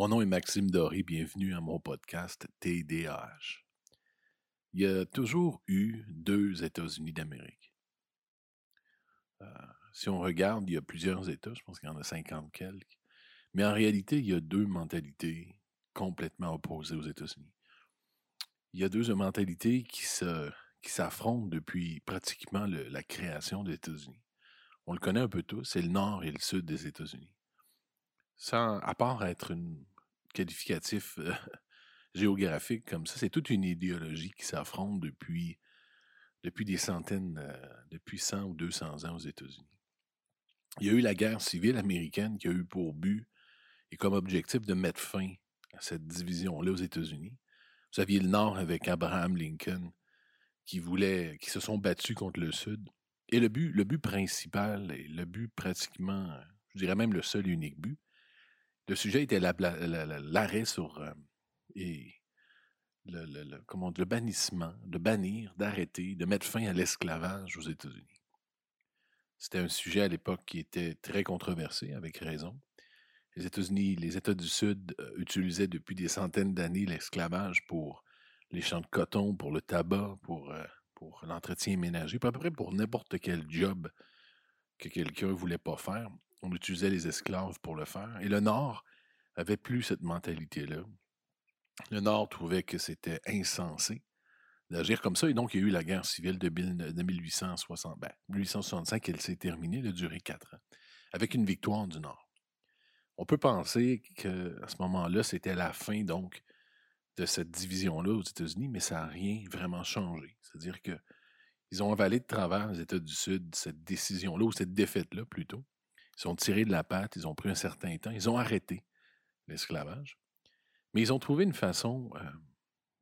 Mon nom est Maxime Doré, bienvenue à mon podcast TDAH. Il y a toujours eu deux États-Unis d'Amérique. Euh, si on regarde, il y a plusieurs États, je pense qu'il y en a 50 quelques, mais en réalité, il y a deux mentalités complètement opposées aux États-Unis. Il y a deux mentalités qui s'affrontent depuis pratiquement la création des États-Unis. On le connaît un peu tous, c'est le nord et le sud des États-Unis. Sans, à part être un qualificatif euh, géographique comme ça, c'est toute une idéologie qui s'affronte depuis, depuis des centaines, euh, depuis 100 ou 200 ans aux États-Unis. Il y a eu la guerre civile américaine qui a eu pour but et comme objectif de mettre fin à cette division-là aux États-Unis. Vous aviez le Nord avec Abraham Lincoln qui voulaient, qui se sont battus contre le Sud. Et le but, le but principal, et le but pratiquement, je dirais même le seul et unique but, le sujet était l'arrêt sur euh, et le, comment, le bannissement, de bannir, d'arrêter, de mettre fin à l'esclavage aux États-Unis. C'était un sujet à l'époque qui était très controversé, avec raison. Les États-Unis, les États du Sud euh, utilisaient depuis des centaines d'années l'esclavage pour les champs de coton, pour le tabac, pour, euh, pour l'entretien ménager, à peu près pour n'importe quel job que quelqu'un ne voulait pas faire. On utilisait les esclaves pour le faire. Et le Nord avait plus cette mentalité-là. Le Nord trouvait que c'était insensé d'agir comme ça. Et donc, il y a eu la guerre civile de, 1860. Ben, 1865, elle s'est terminée, elle a duré quatre ans, avec une victoire du Nord. On peut penser qu'à ce moment-là, c'était la fin, donc, de cette division-là aux États-Unis, mais ça n'a rien vraiment changé. C'est-à-dire que ils ont avalé de travers les États du Sud cette décision-là, ou cette défaite-là plutôt. Ils ont tiré de la patte, ils ont pris un certain temps, ils ont arrêté l'esclavage. Mais ils ont trouvé une façon euh,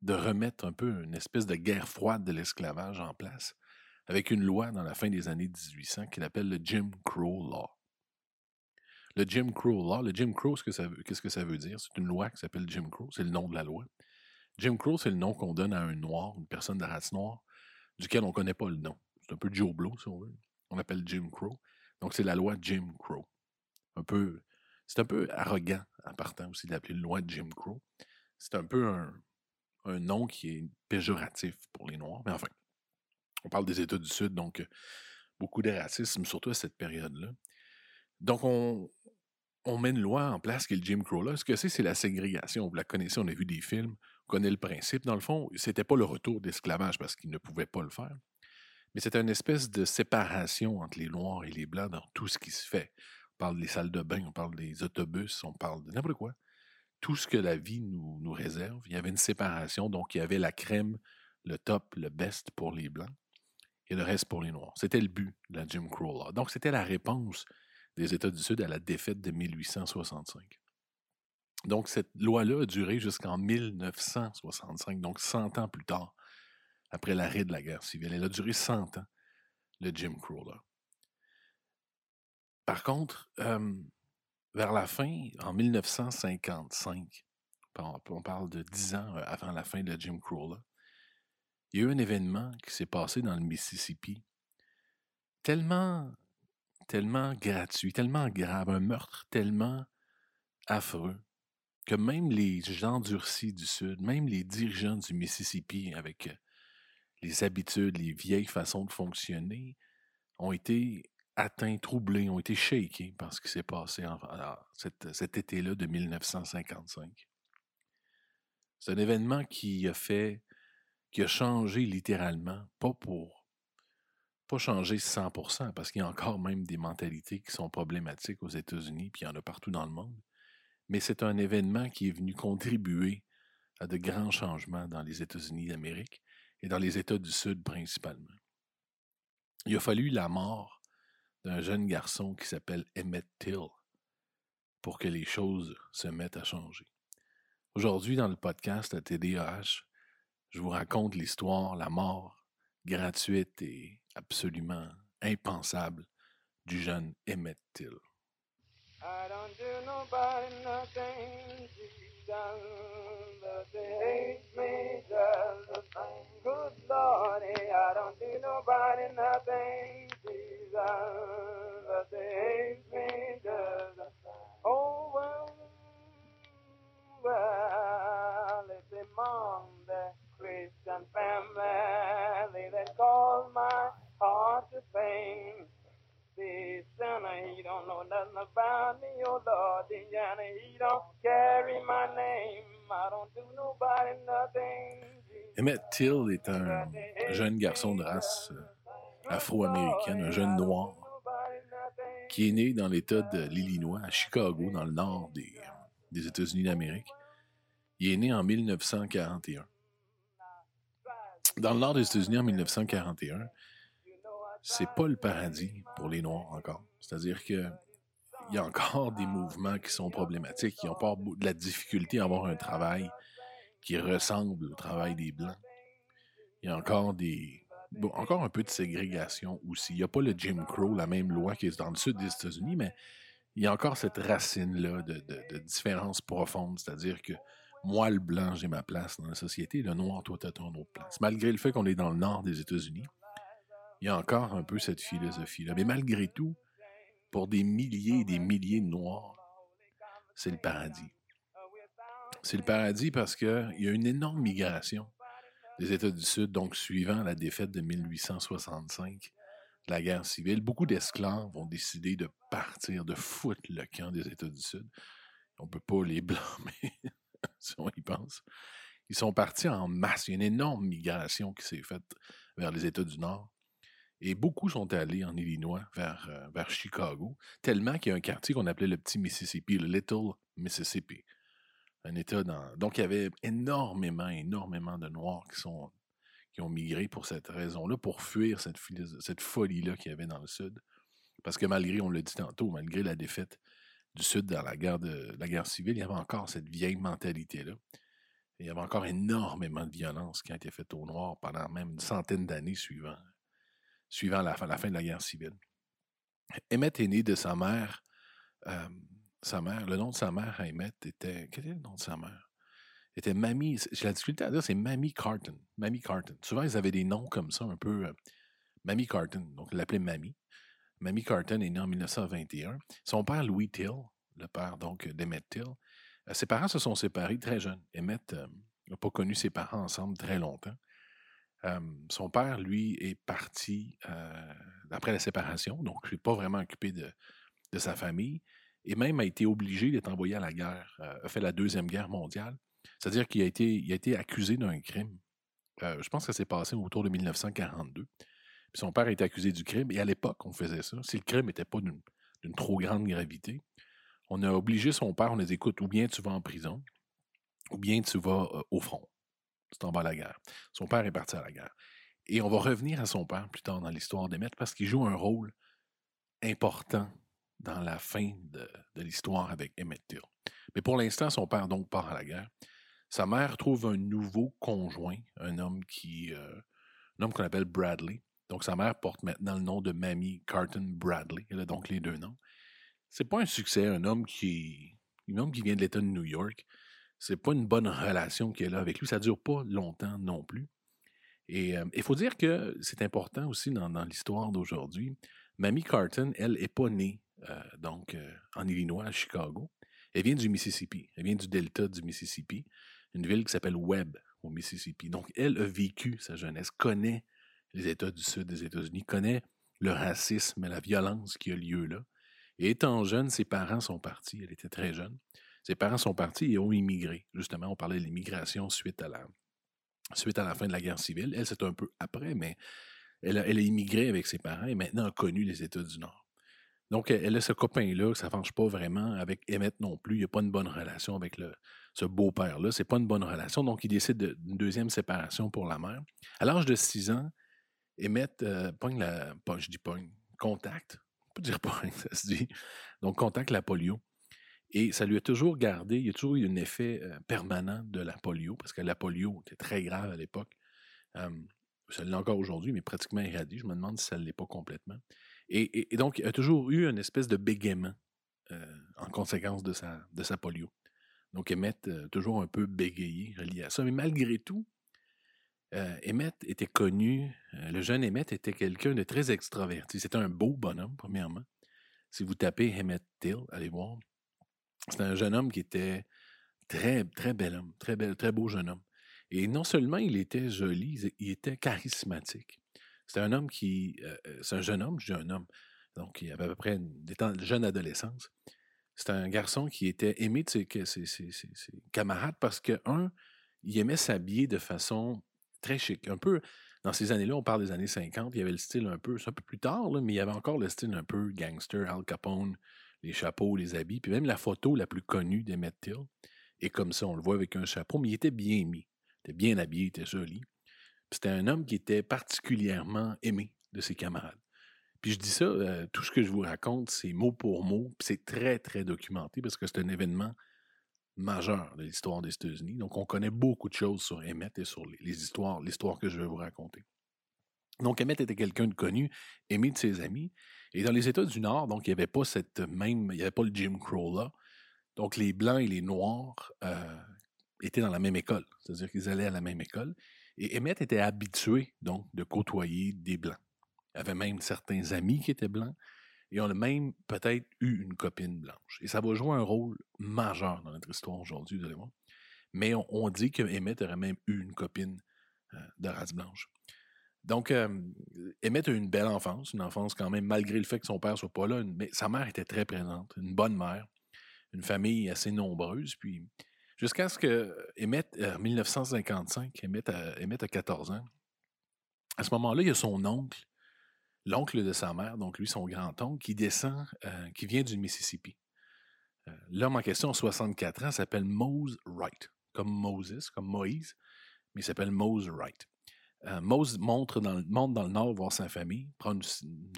de remettre un peu une espèce de guerre froide de l'esclavage en place, avec une loi dans la fin des années 1800 qu'ils appellent le Jim Crow Law. Le Jim Crow Law, le Jim Crow, qu'est-ce que ça veut dire? C'est une loi qui s'appelle Jim Crow, c'est le nom de la loi. Jim Crow, c'est le nom qu'on donne à un noir, une personne de race noire, duquel on ne connaît pas le nom. C'est un peu Joe Blow, si on veut. On appelle Jim Crow. Donc, c'est la loi Jim Crow. Un peu, c'est un peu arrogant, en partant aussi, d'appeler la loi Jim Crow. C'est un peu un, nom qui est péjoratif pour les Noirs. Mais enfin, on parle des États du Sud, donc beaucoup de racisme, surtout à cette période-là. Donc, on, on met une loi en place qui est le Jim Crow là. Ce que c'est, c'est la ségrégation. Vous la connaissez, on a vu des films connaît le principe. Dans le fond, c'était pas le retour d'esclavage parce qu'ils ne pouvaient pas le faire, mais c'était une espèce de séparation entre les Noirs et les Blancs dans tout ce qui se fait. On parle des salles de bain, on parle des autobus, on parle de n'importe quoi. Tout ce que la vie nous, réserve, il y avait une séparation, donc il y avait la crème, le top, le best pour les Blancs et le reste pour les Noirs. C'était le but de la Jim Crow Law. Donc c'était la réponse des États du Sud à la défaite de 1865. Donc, cette loi-là a duré jusqu'en 1965, donc 100 ans plus tard, après l'arrêt de la guerre civile. Elle a duré 100 ans, le Jim Crow. Là. Par contre, vers la fin, en 1955, on parle de 10 ans avant la fin de Jim Crow, il y a eu un événement qui s'est passé dans le Mississippi, tellement, tellement gratuit, tellement grave, un meurtre tellement affreux, que même les gens durcis du Sud, même les dirigeants du Mississippi, avec les habitudes, les vieilles façons de fonctionner, ont été atteints, troublés, ont été shakés par ce qui s'est passé en, cet, été-là de 1955. C'est un événement qui a fait, qui a changé littéralement, pas pour, pas changer 100%, parce qu'il y a encore même des mentalités qui sont problématiques aux États-Unis, puis il y en a partout dans le monde mais c'est un événement qui est venu contribuer à de grands changements dans les États-Unis d'Amérique et dans les États du Sud principalement. Il a fallu la mort d'un jeune garçon qui s'appelle Emmett Till pour que les choses se mettent à changer. Aujourd'hui, dans le podcast à TDAH, je vous raconte l'histoire, la mort gratuite et absolument impensable du jeune Emmett Till. I don't do nobody nothing, Emmett Till est un jeune garçon de race euh, afro-américaine, un jeune noir, qui est né dans l'État de l'Illinois, à Chicago, dans le nord des, des États-Unis d'Amérique. Il est né en 1941. Dans le nord des États-Unis en 1941, c'est pas le paradis pour les Noirs encore. C'est-à-dire que il y a encore des mouvements qui sont problématiques, qui ont pas de la difficulté à avoir un travail qui ressemble au travail des Blancs. Il y a encore des. Encore un peu de ségrégation aussi. Il n'y a pas le Jim Crow, la même loi qui est dans le sud des États-Unis, mais il y a encore cette racine-là de, de, différence profonde. C'est-à-dire que moi, le blanc, j'ai ma place dans la société, le noir, toi, tu as ton autre place. Malgré le fait qu'on est dans le nord des États-Unis, il y a encore un peu cette philosophie-là. Mais malgré tout, pour des milliers et des milliers de Noirs, c'est le paradis. C'est le paradis parce qu'il y a une énorme migration des États du Sud, donc suivant la défaite de 1865, la guerre civile. Beaucoup d'esclaves ont décidé de partir, de foutre le camp des États du Sud. On ne peut pas les blâmer, si on y pense. Ils sont partis en masse. Il y a une énorme migration qui s'est faite vers les États du Nord. Et beaucoup sont allés en Illinois vers, euh, vers Chicago, tellement qu'il y a un quartier qu'on appelait le petit Mississippi, le Little Mississippi. Un État dans... Donc, il y avait énormément, énormément de Noirs qui, sont, qui ont migré pour cette raison-là, pour fuir cette, cette folie-là qu'il y avait dans le Sud. Parce que malgré, on l'a dit tantôt, malgré la défaite du Sud dans la guerre, de, la guerre civile, il y avait encore cette vieille mentalité-là. Il y avait encore énormément de violence qui a été faite aux Noirs pendant même une centaine d'années suivant suivant la, la, fin de la guerre civile. Emmett est né de sa mère. Euh, sa mère, le nom de sa mère Emmett était. Quel était le nom de sa mère? Était Mamie. J'ai la difficulté à dire, c'est Mamie Carton. Mamie Carton. Souvent, ils avaient des noms comme ça, un peu. Euh, Mamie Carton. Donc, ils l'appelaient Mamie. Mamie Carton est née en 1921. Son père, Louis Till, le père donc d'Emmett Till, euh, ses parents se sont séparés très jeunes. Emmett n'a pas connu ses parents ensemble très longtemps son père, lui, est parti après la séparation, donc il n'est pas vraiment occupé de, sa famille, et même a été obligé d'être envoyé à la guerre, a fait la Deuxième Guerre mondiale. C'est-à-dire qu'il a été, accusé d'un crime. je pense que ça s'est passé autour de 1942. son père a été accusé du crime, et à l'époque, on faisait ça. Si le crime n'était pas d'une trop grande gravité, on a obligé son père, on a dit écoute, ou bien tu vas en prison, ou bien tu vas au front c'est en bas la guerre. Son père est parti à la guerre. Et on va revenir à son père plus tard dans l'histoire d'Emmett parce qu'il joue un rôle important dans la fin de, l'histoire avec Emmett Till. Mais pour l'instant, son père donc part à la guerre. Sa mère trouve un nouveau conjoint, un homme qui, euh, un homme qu'on appelle Bradley. Donc sa mère porte maintenant le nom de Mamie Carton Bradley. Elle a donc les deux noms. C'est pas un succès, un homme qui, un homme qui vient de l'État de New York c'est pas une bonne relation qu'elle a avec lui. Ça dure pas longtemps non plus. Et il faut dire que c'est important aussi dans, l'histoire d'aujourd'hui. Mamie Carton, elle, n'est pas née donc en Illinois, à Chicago. Elle vient du Mississippi. Elle vient du delta du Mississippi, une ville qui s'appelle Webb au Mississippi. Donc, elle a vécu sa jeunesse, connaît les États du sud des États-Unis, connaît le racisme et la violence qui a lieu là. Et étant jeune, ses parents sont partis. Elle était très jeune. Ses parents sont partis et ont immigré. Justement, on parlait de l'immigration suite à la, suite à la fin de la guerre civile. Elle, c'est un peu après, mais elle elle a, immigré avec ses parents et maintenant a connu les États du Nord. Donc, elle a ce copain-là, ça ne marche pas vraiment avec Emmett non plus. Il n'y a pas une bonne relation avec ce beau-père-là. C'est pas une bonne relation. Donc, il décide d'une deuxième séparation pour la mère. À l'âge de 6 ans, Emmett euh, pogne la. Pas, dis pogne, contact. On peut dire pogne, ça se dit. Donc, contacte la polio. Et ça lui a toujours gardé, il y a toujours eu un effet permanent de la polio, parce que la polio était très grave à l'époque. ça l'est encore aujourd'hui, mais pratiquement éradié. Je me demande si ça ne l'est pas complètement. Et, donc, il a toujours eu une espèce de bégaiement en conséquence de sa, polio. Donc, Emmett, toujours un peu bégayé relié à ça. Mais malgré tout, Emmett était connu, le jeune Emmett était quelqu'un de très extraverti. C'était un beau bonhomme, premièrement. Si vous tapez Emmett Till, allez voir, c'était un jeune homme qui était très, très bel homme, très, bel, très beau jeune homme. Et non seulement il était joli, il était charismatique. C'était un homme qui. Euh, euh, c'est un jeune homme, je dis un homme. Donc, il avait à peu près des temps, jeune adolescence. C'est un garçon qui était aimé de ses, camarades parce que, un, il aimait s'habiller de façon très chic. Un peu, dans ces années-là, on parle des années 50, il y avait le style un peu, c'est un peu plus tard, mais il y avait encore le style un peu gangster, Al Capone, les chapeaux, les habits, puis même la photo la plus connue d'Emmett Till. Et comme ça, on le voit avec un chapeau, mais il était bien mis. Il était bien habillé, il était joli. C'était un homme qui était particulièrement aimé de ses camarades. Puis je dis ça, euh, tout ce que je vous raconte, c'est mot pour mot, puis c'est très, très documenté parce que c'est un événement majeur de l'histoire des États-Unis. Donc, on connaît beaucoup de choses sur Emmett et sur les, histoires, l'histoire que je vais vous raconter. Donc, Emmett était quelqu'un de connu, aimé de ses amis. Et dans les États du Nord, donc, il n'y avait pas cette même, il n'y avait pas le Jim Crow là. Donc, les Blancs et les Noirs euh, étaient dans la même école. C'est-à-dire qu'ils allaient à la même école. Et Emmett était habitué, donc, de côtoyer des Blancs. Il avait même certains amis qui étaient Blancs. Et on a même peut-être eu une copine blanche. Et ça va jouer un rôle majeur dans notre histoire aujourd'hui, vous allez. Mais on, dit que Emmett aurait même eu une copine euh, de race blanche. Donc, Emmett a eu une belle enfance, une enfance quand même, malgré le fait que son père soit pas là, mais sa mère était très présente, une bonne mère, une famille assez nombreuse. Puis, jusqu'à ce que Emmett, en euh, 1955, Emmett a 14 ans. À ce moment-là, il y a son oncle l'oncle de sa mère, donc lui, son grand-oncle, qui descend, euh, qui vient du Mississippi. Euh, l'homme en question, 64 ans, s'appelle Mose Wright, comme Moses, comme Moïse, mais il s'appelle Mose Wright. Euh, Mose monte dans, le, dans le nord voir sa famille, prend une,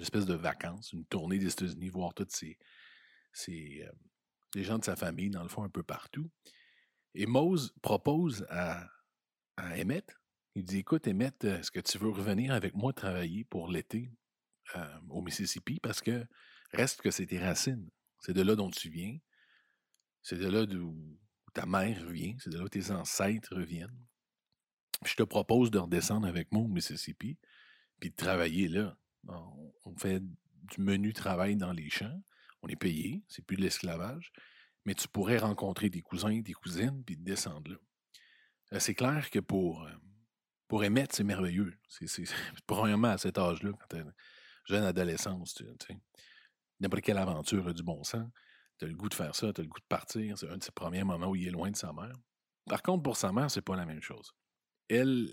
espèce de vacances, une tournée des États-Unis, voir tous ces, les gens de sa famille, dans le fond, un peu partout. Et Mose propose à, Emmett, il dit Écoute, Emmett, est-ce que tu veux revenir avec moi travailler pour l'été euh, au Mississippi? Parce que reste que c'est tes racines. C'est de là dont tu viens. C'est de là d'où ta mère vient. C'est de là où tes ancêtres viennent. je te propose de redescendre avec moi au Mississippi puis de travailler là. On, fait du menu travail dans les champs. On est payé. C'est plus de l'esclavage. Mais tu pourrais rencontrer des cousins, des cousines puis descendre là. Euh, c'est clair que pour, euh, pour émettre, c'est merveilleux. C'est, premièrement à cet âge-là, quand jeune adolescence, tu sais. N'importe quelle aventure a du bon sens. Tu as le goût de faire ça, tu as le goût de partir. C'est un de ses premiers moments où il est loin de sa mère. Par contre, pour sa mère, c'est pas la même chose. Elle,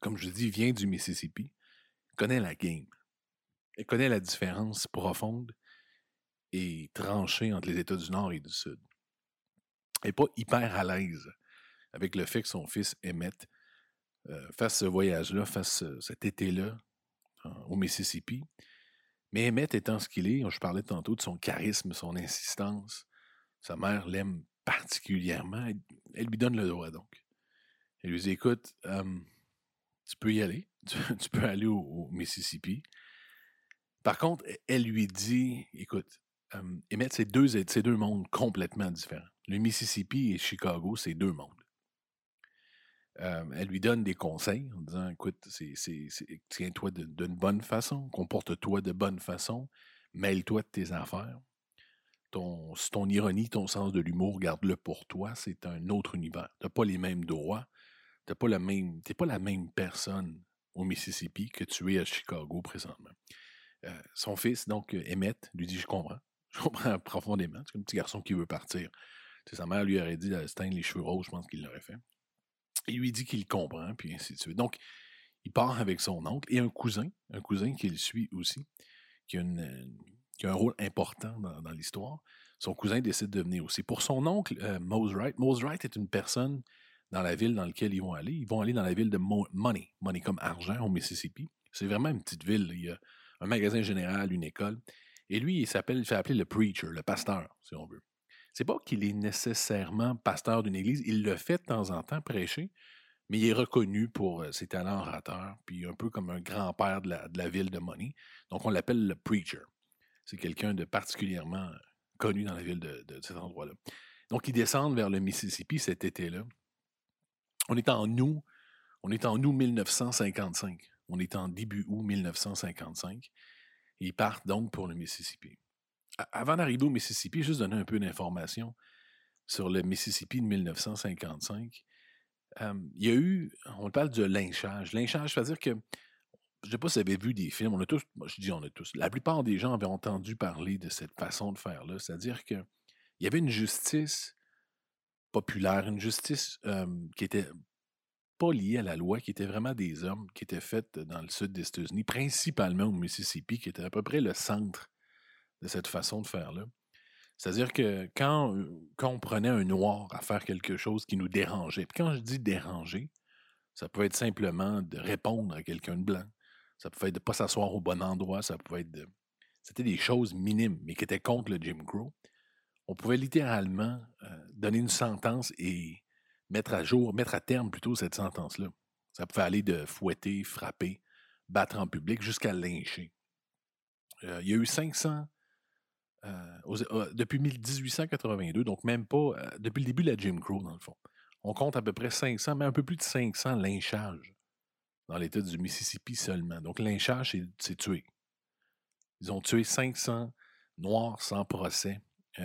comme je dis, vient du Mississippi, connaît la game. Elle connaît la différence profonde et tranchée entre les États du Nord et du Sud. N'est pas hyper à l'aise avec le fait que son fils Emmett euh, fasse ce voyage-là, fasse cet été-là au Mississippi. Mais Emmett étant ce qu'il est, je parlais tantôt de son charisme, son insistance, sa mère l'aime particulièrement. Elle, lui donne le droit, donc. Elle lui dit Écoute, tu peux y aller, tu, peux aller au, Mississippi. Par contre, elle lui dit Écoute, Emmett, c'est deux, deux mondes complètement différents. Le Mississippi et Chicago, c'est deux mondes. Elle lui donne des conseils en disant écoute, tiens-toi d'une bonne façon, comporte-toi de bonne façon, mêle-toi de tes affaires. Ton, ton ironie, ton sens de l'humour, garde-le pour toi, c'est un autre univers. Tu n'as pas les mêmes droits, tu n'es pas, la même, pas la même personne au Mississippi que tu es à Chicago présentement. Euh, son fils, donc Emmett, lui dit Je comprends. Je comprends profondément. C'est un petit garçon qui veut partir. Sa mère lui aurait dit de les cheveux roses, je pense qu'il l'aurait fait. Il lui dit qu'il comprend, puis ainsi de suite. Donc, il part avec son oncle et un cousin, un cousin qui le suit aussi, qui a, un rôle important dans, l'histoire. Son cousin décide de venir aussi. Pour son oncle, euh, Mose Wright, Mose Wright est une personne dans la ville dans laquelle ils vont aller. Ils vont aller dans la ville de Money, Money comme argent au Mississippi. C'est vraiment une petite ville. Il y a un magasin général, une école. Et lui, il s'appelle, il fait appeler le preacher, le pasteur, si on veut. C'est pas qu'il est nécessairement pasteur d'une église, il le fait de temps en temps, prêcher, mais il est reconnu pour euh, ses talents orateurs, puis un peu comme un grand-père de la, ville de Money. Donc on l'appelle le preacher. C'est quelqu'un de particulièrement connu dans la ville de, cet endroit-là. Donc ils descendent vers le Mississippi cet été-là. On est en août, on est en août 1955. On est en début août 1955. ils partent donc pour le Mississippi avant d'arriver au Mississippi, juste donner un peu d'informations sur le Mississippi de 1955. il y a eu, on parle de lynchage. Lynchage, c'est-à-dire que, je ne sais pas si vous avez vu des films, on a tous, moi je dis on a tous, la plupart des gens avaient entendu parler de cette façon de faire-là, c'est-à-dire qu'il il y avait une justice populaire, une justice qui était pas liée à la loi, qui était vraiment des hommes, qui étaient faites dans le sud des États-Unis, principalement au Mississippi, qui était à peu près le centre de cette façon de faire-là. C'est-à-dire que quand, on prenait un noir à faire quelque chose qui nous dérangeait, puis quand je dis déranger, ça peut être simplement de répondre à quelqu'un de blanc, ça pouvait être de ne pas s'asseoir au bon endroit, ça pouvait être de... C'était des choses minimes, mais qui étaient contre le Jim Crow. On pouvait littéralement donner une sentence et mettre à jour, mettre à terme plutôt cette sentence-là. Ça pouvait aller de fouetter, frapper, battre en public jusqu'à lyncher. il y a eu 500 depuis 1882, donc même pas depuis le début de la Jim Crow, dans le fond. On compte à peu près 500, mais un peu plus de 500 lynchages dans l'État du Mississippi seulement. Donc, lynchage, c'est tuer. Ils ont tué 500 Noirs sans procès.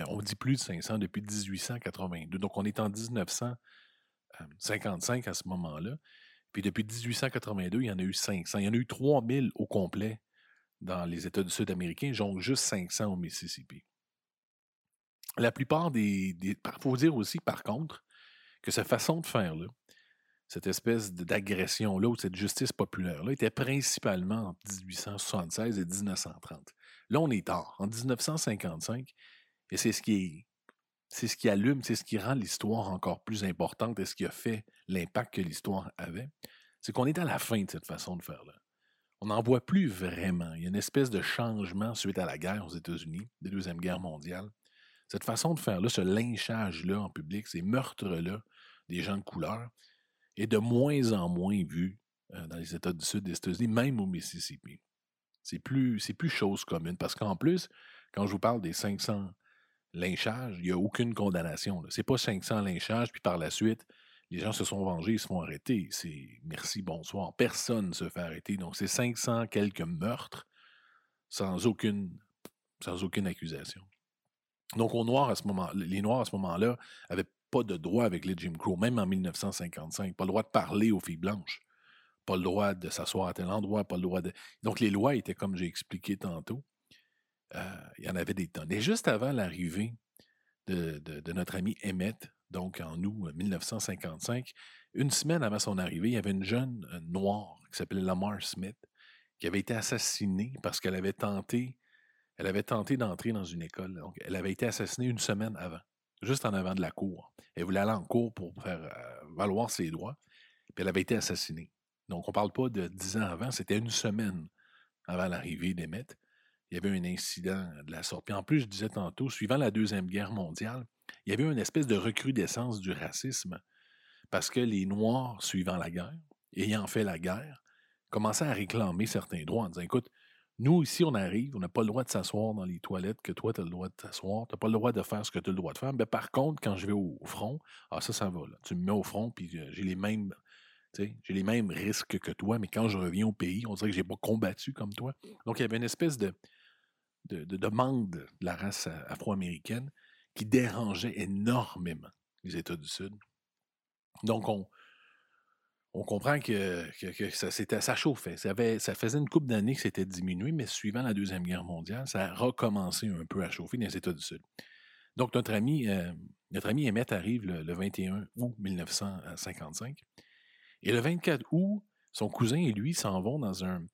on dit plus de 500 depuis 1882. Donc, on est en 1955 à ce moment-là. Puis depuis 1882, il y en a eu 500. Il y en a eu 3000 au complet dans les États du Sud américains, donc juste 500 au Mississippi. La plupart des. Il faut dire aussi, par contre, que cette façon de faire-là, cette espèce d'agression-là ou cette justice populaire-là était principalement en 1876 et 1930. Là, on est tard, en 1955, et c'est ce qui est. C'est ce qui allume, c'est ce qui rend l'histoire encore plus importante et ce qui a fait l'impact que l'histoire avait. C'est qu'on est à la fin de cette façon de faire-là on n'en voit plus vraiment. Il y a une espèce de changement suite à la guerre aux États-Unis, la Deuxième Guerre mondiale. Cette façon de faire-là, ce lynchage-là en public, ces meurtres-là des gens de couleur, est de moins en moins vu euh, dans les États du Sud des États-Unis, même au Mississippi. C'est plus, plus chose commune parce qu'en plus, quand je vous parle des 500 lynchages, il n'y a aucune condamnation. Ce n'est pas 500 lynchages, puis par la suite, les gens se sont vengés, ils se font arrêter. C'est merci, bonsoir. Personne ne se fait arrêter. Donc, c'est 500 quelques meurtres sans aucune, sans aucune accusation. Donc, les Noirs, à ce moment-là, n'avaient pas de droit avec les Jim Crow, même en 1955. Pas le droit de parler aux filles blanches. Pas le droit de s'asseoir à tel endroit. Pas le droit de. Donc, les lois étaient comme j'ai expliqué tantôt. Euh, il y en avait des tonnes. Et juste avant l'arrivée de, de, notre ami Emmett, donc en août 1955, une semaine avant son arrivée, il y avait une jeune noire qui s'appelait Lamar Smith qui avait été assassinée parce qu'elle avait tenté, elle avait tenté d'entrer dans une école. Donc, elle avait été assassinée une semaine avant, juste en avant de la cour. Elle voulait aller en cour pour faire valoir ses droits, puis elle avait été assassinée. Donc, on ne parle pas de dix ans avant, c'était une semaine avant l'arrivée d'Emmett. Il y avait un incident de la sorte. Puis en plus, je disais tantôt, suivant la Deuxième Guerre mondiale, il y avait une espèce de recrudescence du racisme parce que les Noirs, suivant la guerre, ayant fait la guerre, commençaient à réclamer certains droits en disant Écoute, nous, ici, on arrive, on n'a pas le droit de s'asseoir dans les toilettes que toi, tu as le droit de t'asseoir, tu n'as pas le droit de faire ce que tu as le droit de faire. Mais par contre, quand je vais au front, ah, ça, ça va. Là. Tu me mets au front, puis euh, j'ai les mêmes. J'ai les mêmes risques que toi, mais quand je reviens au pays, on dirait que je n'ai pas combattu comme toi. Donc, il y avait une espèce de, de, de demande de la race afro-américaine qui dérangeait énormément les États du Sud. Donc, on, on comprend que, ça, ça chauffait. Ça, ça faisait une couple d'années que c'était diminué, mais suivant la Deuxième Guerre mondiale, ça a recommencé un peu à chauffer dans les États du Sud. Donc, notre ami, euh, notre ami Emmett arrive le, 21 août 1955. Et le 24 août, son cousin et lui s'en vont dans un.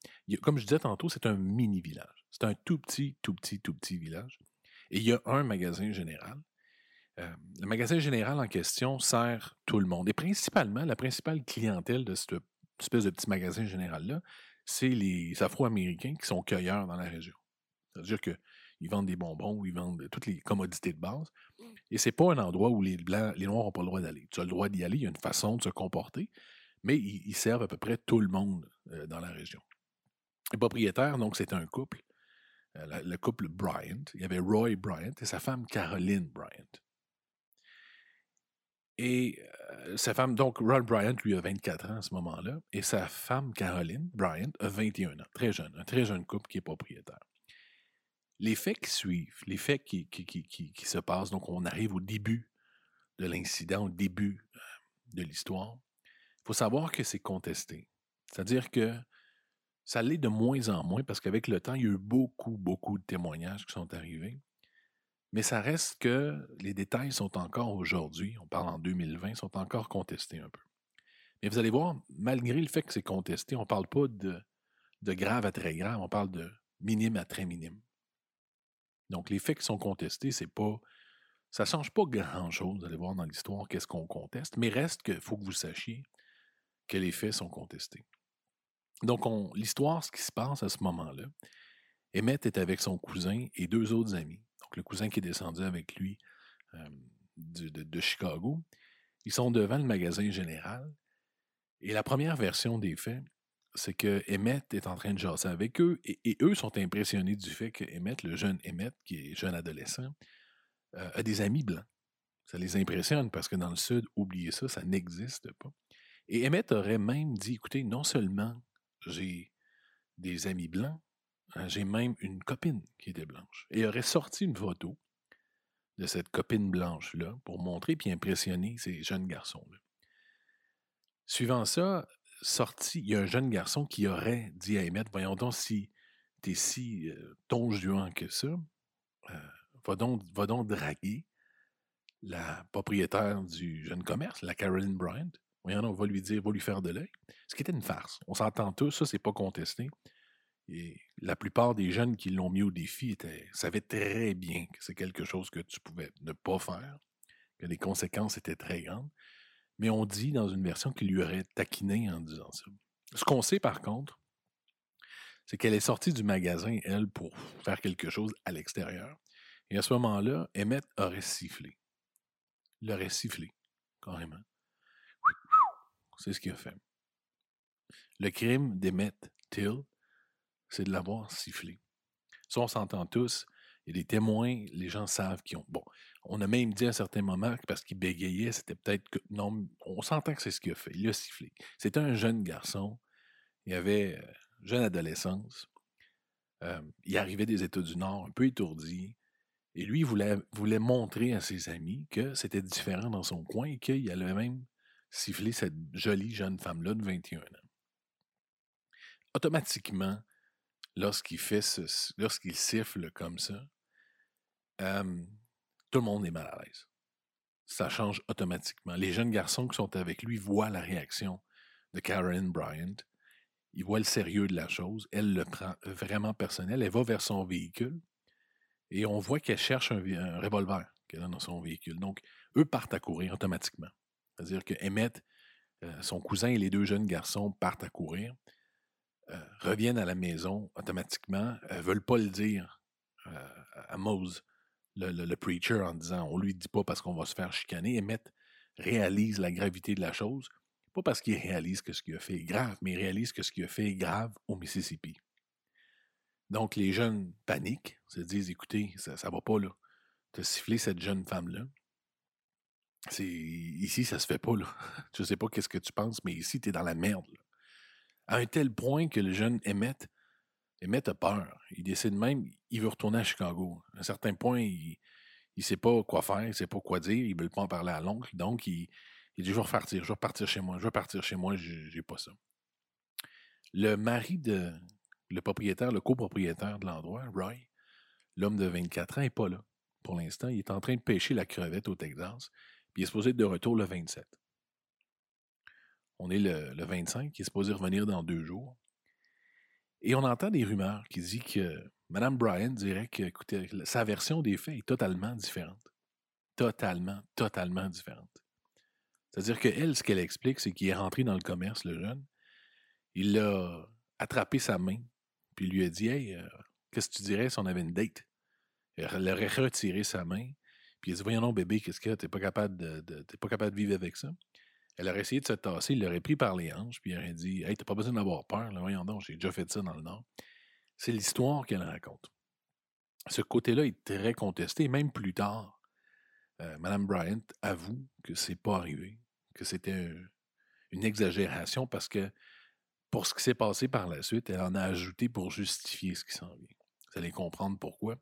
Comme je disais tantôt, c'est un mini-village. C'est un tout petit, tout petit, tout petit village. Et il y a un magasin général. Euh, le magasin général en question sert tout le monde. Et principalement, la principale clientèle de cette espèce de petit magasin général-là, c'est les Afro-Américains qui sont cueilleurs dans la région. C'est-à-dire qu'ils vendent des bonbons, ils vendent toutes les commodités de base. Et c'est pas un endroit où les les Noirs n'ont pas le droit d'aller. Tu as le droit d'y aller, il y a une façon de se comporter, mais ils, servent à peu près tout le monde euh, dans la région. Le propriétaire, donc, c'est un couple euh, le couple Bryant. Il y avait Roy Bryant et sa femme Caroline Bryant. Et euh, sa femme, donc Roy Bryant, lui, a 24 ans à ce moment-là, et sa femme Caroline Bryant a 21 ans, très jeune, un très jeune couple qui est propriétaire. Les faits qui suivent, les faits qui se passent, donc on arrive au début de l'incident, au début euh, de l'histoire, il faut savoir que c'est contesté. C'est-à-dire que ça l'est de moins en moins parce qu'avec le temps, il y a eu beaucoup, beaucoup de témoignages qui sont arrivés. Mais ça reste que les détails sont encore aujourd'hui, on parle en 2020, sont encore contestés un peu. Mais vous allez voir, malgré le fait que c'est contesté, on ne parle pas de, de grave à très grave, on parle de minime à très minime. Donc, les faits qui sont contestés, c'est pas. Ça ne change pas grand-chose, vous allez voir dans l'histoire qu'est-ce qu'on conteste, mais reste qu'il faut que vous sachiez que les faits sont contestés. Donc, l'histoire, ce qui se passe à ce moment-là, Emmett est avec son cousin et deux autres amis. Donc, le cousin qui est descendu avec lui de, de, Chicago. Ils sont devant le magasin général. Et la première version des faits, c'est que Emmett est en train de jaser avec eux et, eux sont impressionnés du fait que Emmett, le jeune Emmett, qui est jeune adolescent, euh, a des amis blancs. Ça les impressionne parce que dans le Sud, oubliez ça, ça n'existe pas. Et Emmett aurait même dit, écoutez, non seulement j'ai des amis blancs, hein, j'ai même une copine qui était blanche. Et aurait sorti une photo de cette copine blanche-là pour montrer puis impressionner ces jeunes garçons-là. Suivant ça, sorti, il y a un jeune garçon qui aurait dit à Emmett, voyons donc si t'es si euh, tonjuant que ça, euh, va donc draguer la propriétaire du jeune commerce, la Caroline Bryant. On va lui dire, va lui faire de l'œil. Ce qui était une farce. On s'entend tous, ça, c'est pas contesté. Et la plupart des jeunes qui l'ont mis au défi étaient, savaient très bien que c'est quelque chose que tu pouvais ne pas faire, que les conséquences étaient très grandes mais on dit dans une version qu'il lui aurait taquiné en disant ça. Ce qu'on sait par contre, c'est qu'elle est sortie du magasin, elle, pour faire quelque chose à l'extérieur. Et à ce moment-là, Emmett aurait sifflé. Il aurait sifflé, carrément. C'est ce qu'il a fait. Le crime d'Emmett Till, c'est de l'avoir sifflé. Ça, on s'entend tous. Il y a des témoins, les gens savent qu'ils ont. Bon, on a même dit à un certain moment que parce qu'il bégayait, c'était peut-être que. Non, on s'entend que c'est ce qu'il a fait. Il a sifflé. C'était un jeune garçon. Il avait euh, jeune adolescence. Euh, il arrivait des États du Nord, un peu étourdi. Et lui, il voulait, voulait montrer à ses amis que c'était différent dans son coin et qu'il allait même siffler cette jolie jeune femme-là de 21 ans. Automatiquement, lorsqu'il fait ce, lorsqu'il siffle comme ça, tout le monde est mal à l'aise. Ça change automatiquement. Les jeunes garçons qui sont avec lui voient la réaction de Karen Bryant. Ils voient le sérieux de la chose. Elle le prend vraiment personnel. Elle va vers son véhicule et on voit qu'elle cherche un, revolver qu'elle a dans son véhicule. Donc, eux partent à courir automatiquement. C'est-à-dire que Emmett, euh, son cousin et les deux jeunes garçons partent à courir, euh, reviennent à la maison automatiquement, ne euh, veulent pas le dire à Mose le, preacher en disant on lui dit pas parce qu'on va se faire chicaner. Emmett réalise la gravité de la chose, pas parce qu'il réalise que ce qu'il a fait est grave, mais il réalise que ce qu'il a fait est grave au Mississippi. Donc les jeunes paniquent, se disent écoutez, ça, ça va pas là. Tu as sifflé cette jeune femme-là. Ici, ça se fait pas là. Je sais pas qu'est-ce que tu penses, mais ici, tu es dans la merde. À un tel point que le jeune Emmett Emmett a peur. Il décide même, il veut retourner à Chicago. À un certain point, il ne sait pas quoi faire, il sait pas quoi dire, il veut pas en parler à l'oncle. Donc, il, dit Je vais repartir, je vais repartir chez moi, je vais repartir chez moi, je n'ai pas ça. Le mari de le propriétaire, le copropriétaire de l'endroit, Roy, l'homme de 24 ans, n'est pas là. Pour l'instant, il est en train de pêcher la crevette au Texas, puis il est supposé être de retour le 27. On est le, le 25, il est supposé revenir dans deux jours. Et on entend des rumeurs qui disent que Mme Bryan dirait que, écoutez, sa version des faits est totalement différente. Totalement, totalement différente. C'est-à-dire qu'elle, ce qu'elle explique, c'est qu'il est rentré dans le commerce, le jeune. Il a attrapé sa main, puis lui a dit Hey, euh, qu'est-ce que tu dirais si on avait une date Elle aurait retiré sa main, puis il a dit Voyons non, bébé, qu'est-ce que t'es pas capable de, pas capable de vivre avec ça? Elle aurait essayé de se tasser, il l'aurait pris par les hanches, puis elle aurait dit Hey, t'as pas besoin d'avoir peur, là, voyons donc, j'ai déjà fait ça dans le Nord. C'est l'histoire qu'elle raconte. Ce côté-là est très contesté, même plus tard, euh, Mme Bryant avoue que c'est pas arrivé, que c'était une exagération parce que pour ce qui s'est passé par la suite, elle en a ajouté pour justifier ce qui s'en vient. Vous allez comprendre pourquoi.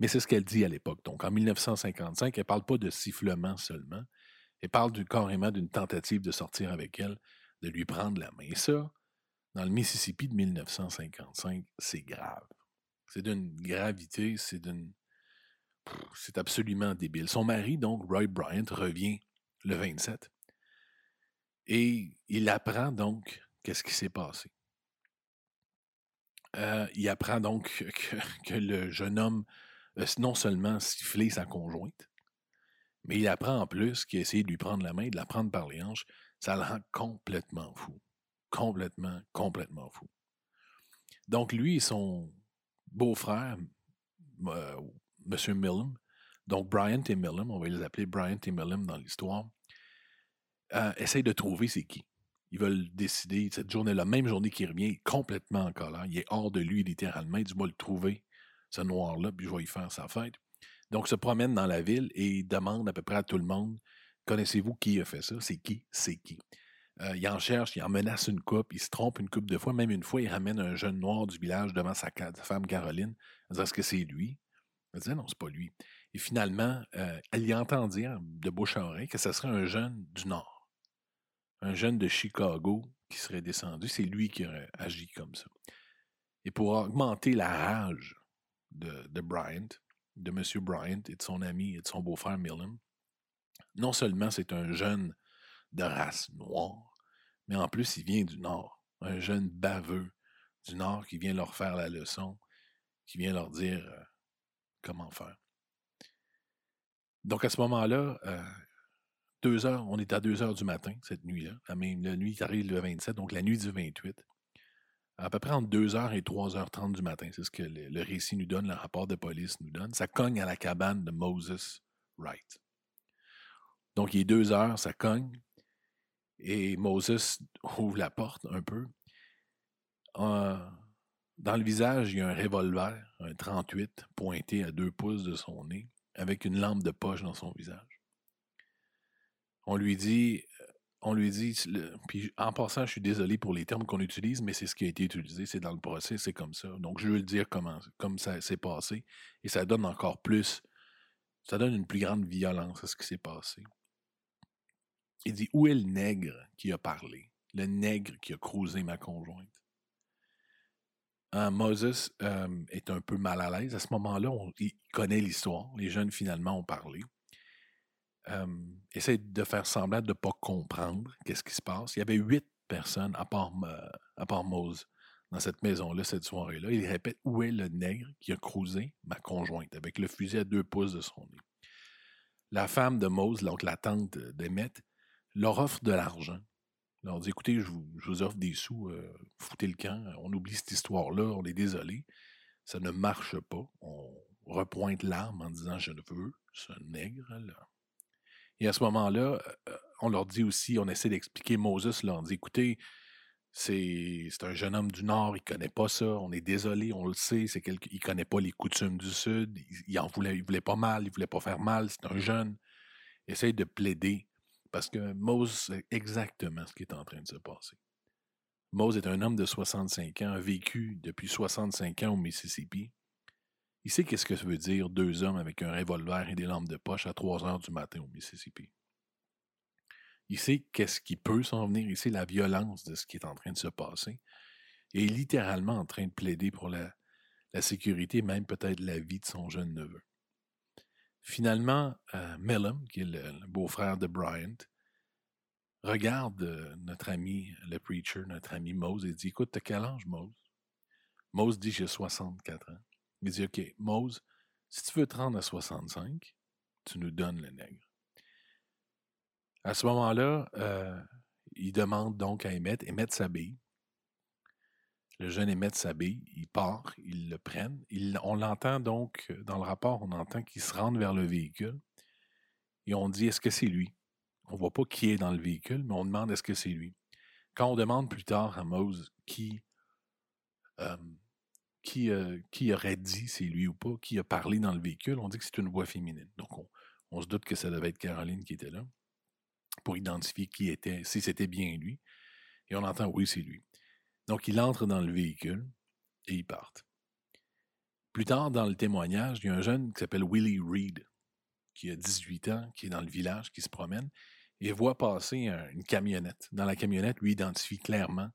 Mais c'est ce qu'elle dit à l'époque. Donc, en 1955, elle ne parle pas de sifflement seulement, et parle du, carrément d'une tentative de sortir avec elle, de lui prendre la main. Et ça, dans le Mississippi de 1955, c'est grave. C'est d'une gravité, c'est d'une. c'est absolument débile. Son mari, donc, Roy Bryant, revient le 27 et il apprend donc qu'est-ce qui s'est passé. Euh, il apprend donc que, le jeune homme non seulement sifflé sa conjointe, mais il apprend en plus qu'il a essayé de lui prendre la main, de la prendre par les hanches. Ça le rend complètement fou. Complètement, complètement fou. Donc, lui et son beau-frère, euh, M. Millam, donc Bryant et Millam, on va les appeler Bryant et Millam dans l'histoire, euh, essayent de trouver c'est qui. Ils veulent décider, cette journée-là, même journée qui revient, complètement en colère. Il est hors de lui, littéralement. Il dit Moi, le trouver, ce noir-là, puis je vais y faire sa fête. Donc, se promène dans la ville et demande à peu près à tout le monde Connaissez-vous qui a fait ça? C'est qui? C'est qui euh, il en cherche, il en menace une coupe, il se trompe une coupe de fois. Même une fois, il ramène un jeune noir du village devant sa, femme Caroline. Dit Est-ce que c'est lui Elle dit Non, c'est pas lui. Et finalement, euh, elle y entend dire de bouche à oreille que ce serait un jeune du Nord, un jeune de Chicago qui serait descendu. C'est lui qui aurait agi comme ça. Et pour augmenter la rage de, Bryant, de M. Bryant et de son ami et de son beau-frère Millam, non seulement c'est un jeune de race noire, mais en plus il vient du Nord, un jeune baveux du Nord qui vient leur faire la leçon, qui vient leur dire euh, comment faire. Donc à ce moment-là, euh, deux heures, on est à 2 heures du matin cette nuit-là. La, même, la nuit arrive le 27, donc la nuit du 28. À peu près entre 2h et 3h30 du matin, c'est ce que le, récit nous donne, le rapport de police nous donne. Ça cogne à la cabane de Moses Wright. Donc, il est 2 heures, ça cogne. Et Moses ouvre la porte un peu. Dans le visage, il y a un revolver, un 38, pointé à deux pouces de son nez avec une lampe de poche dans son visage. On lui dit, on lui dit, puis en passant, je suis désolé pour les termes qu'on utilise, mais c'est ce qui a été utilisé, c'est dans le procès, c'est comme ça. Donc, je veux le dire comme ça s'est passé, et ça donne encore plus, ça donne une plus grande violence à ce qui s'est passé. Il dit, où est le nègre qui a parlé? Le nègre qui a croisé ma conjointe. Hein, Moses euh, est un peu mal à l'aise. À ce moment-là, il connaît l'histoire. Les jeunes, finalement, ont parlé. Essaie de faire semblant de ne pas comprendre qu'est-ce qui se passe. Il y avait huit personnes, à part, Moses, dans cette maison-là, cette soirée-là. Il répète Où est le nègre qui a croisé ma conjointe avec le fusil à deux pouces de son nez La femme de Moses, donc la tante d'Emmett, leur offre de l'argent leur dit écoutez, je vous, offre des sous, euh, foutez le camp, on oublie cette histoire-là, on est désolé, ça ne marche pas. On repointe l'arme en disant je ne veux ce nègre-là. Et à ce moment-là, euh, on leur dit aussi, on essaie d'expliquer, Moses leur dit écoutez, c'est un jeune homme du Nord, il connaît pas ça, on est désolé, on le sait, c'est il ne connaît pas les coutumes du Sud, il, en voulait, il voulait pas mal, il voulait pas faire mal, c'est un jeune. Essaye de plaider parce que Mose sait exactement ce qui est en train de se passer. Mose est un homme de 65 ans, a vécu depuis 65 ans au Mississippi. Il sait qu'est-ce que ça veut dire deux hommes avec un revolver et des lampes de poche à 3 heures du matin au Mississippi. Il sait qu'est-ce qui peut s'en venir, il sait la violence de ce qui est en train de se passer. Et est littéralement en train de plaider pour la, sécurité, même peut-être la vie de son jeune neveu. Finalement, euh, qui est le, beau-frère de Bryant, regarde euh, notre ami, le preacher, notre ami Mose, et dit Écoute, t'as quel âge, Mose Mose dit J'ai 64 ans. Il dit OK, Mose, si tu veux te rendre à 65, tu nous donnes le nègre. À ce moment-là, euh, il demande donc à Emmett, Emmett s'habille. Le jeune Emmett s'habille, il part, ils le prennent. on l'entend donc, dans le rapport, on entend qu'il se rende vers le véhicule. Et on dit, est-ce que c'est lui? On ne voit pas qui est dans le véhicule, mais on demande, est-ce que c'est lui? Quand on demande plus tard à Mose qui, euh, qui, euh, qui aurait dit c'est lui ou pas, qui a parlé dans le véhicule, on dit que c'est une voix féminine. Donc on, se doute que ça devait être Caroline qui était là pour identifier qui était, si c'était bien lui. Et on entend, oui, c'est lui. Donc, il entre dans le véhicule et ils partent. Plus tard, dans le témoignage, il y a un jeune qui s'appelle Willie Reed, qui a 18 ans, qui est dans le village, qui se promène, et voit passer une camionnette. Dans la camionnette, lui identifie clairement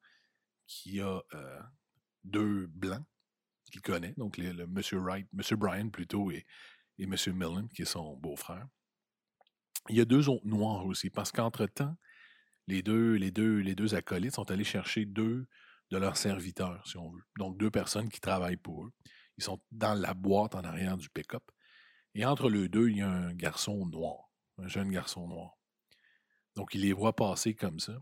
qu'il y a euh, deux blancs qu'il connaît, donc le, Monsieur Wright, Monsieur Bryan plutôt, et, et M. Millen, qui est son beau-frère. Il y a deux autres noirs aussi, parce qu'entre-temps, les deux, les, deux, les deux acolytes sont allés chercher deux de leurs serviteurs, si on veut. Donc, deux personnes qui travaillent pour eux. Ils sont dans la boîte en arrière du pick-up. Et entre les deux, il y a un garçon noir, un jeune garçon noir. Donc, il les voit passer comme ça.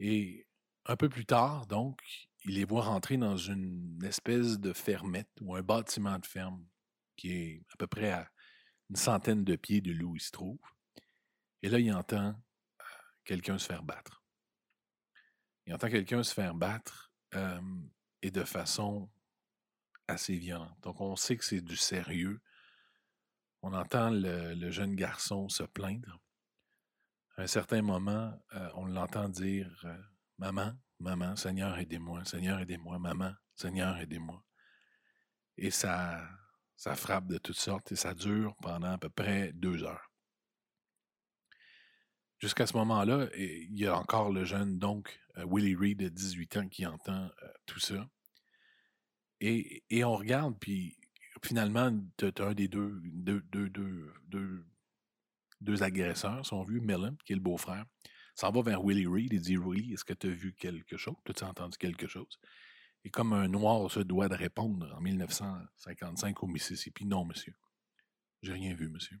Et un peu plus tard, donc, il les voit rentrer dans une espèce de fermette ou un bâtiment de ferme qui est à peu près à une centaine de pieds de là où il se trouve. Et là, il entend euh, quelqu'un se faire battre. Il entend quelqu'un se faire battre et de façon assez violente. Donc, on sait que c'est du sérieux. On entend le, jeune garçon se plaindre. À un certain moment, euh, on l'entend dire euh, Maman, maman, Seigneur, aidez-moi, Seigneur, aidez-moi, maman, Seigneur, aidez-moi. Et ça, ça frappe de toutes sortes et ça dure pendant à peu près deux heures. Jusqu'à ce moment-là, il y a encore le jeune, donc, euh, Willie Reed, de 18 ans, qui entend euh, tout ça. Et, on regarde, puis finalement, tu as un des deux, deux, deux, deux, agresseurs, son vieux Mellon, qui est le beau-frère, s'en va vers Willie Reed et dit Willie, est-ce que tu as vu quelque chose? Tu as entendu quelque chose? Et comme un noir se doit de répondre en 1955 au Mississippi, non, monsieur. J'ai rien vu, monsieur.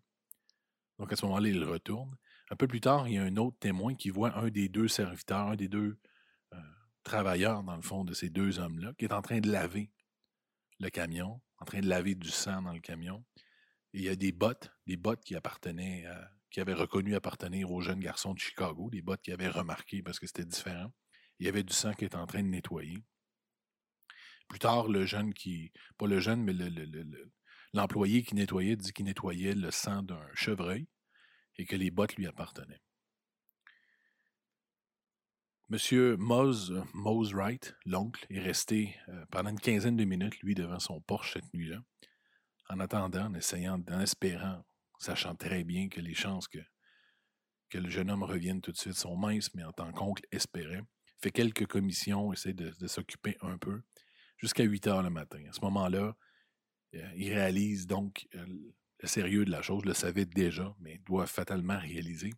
Donc à ce moment-là, il retourne. Un peu plus tard, il y a un autre témoin qui voit un des deux serviteurs, un des deux euh, travailleurs, dans le fond, de ces deux hommes-là, qui est en train de laver le camion, en train de laver du sang dans le camion. Et il y a des bottes, des bottes qui appartenaient, qui avaient reconnu appartenir aux jeunes garçons de Chicago, des bottes qui avaient remarqué parce que c'était différent. Il y avait du sang qui était en train de nettoyer. Plus tard, le jeune qui, pas le jeune, mais l'employé qui nettoyait dit qu'il nettoyait le sang d'un chevreuil et que les bottes lui appartenaient. Monsieur Mose, Mose Wright, l'oncle, est resté euh, pendant une quinzaine de minutes, lui, devant son Porsche cette nuit-là, en attendant, en essayant, en espérant, sachant très bien que les chances que, le jeune homme revienne tout de suite sont minces, mais en tant qu'oncle, espérait. Fait quelques commissions, essaie de, s'occuper un peu, jusqu'à 8 heures le matin. À ce moment-là, euh, il réalise donc euh, le sérieux de la chose, le savait déjà, mais doit fatalement réaliser.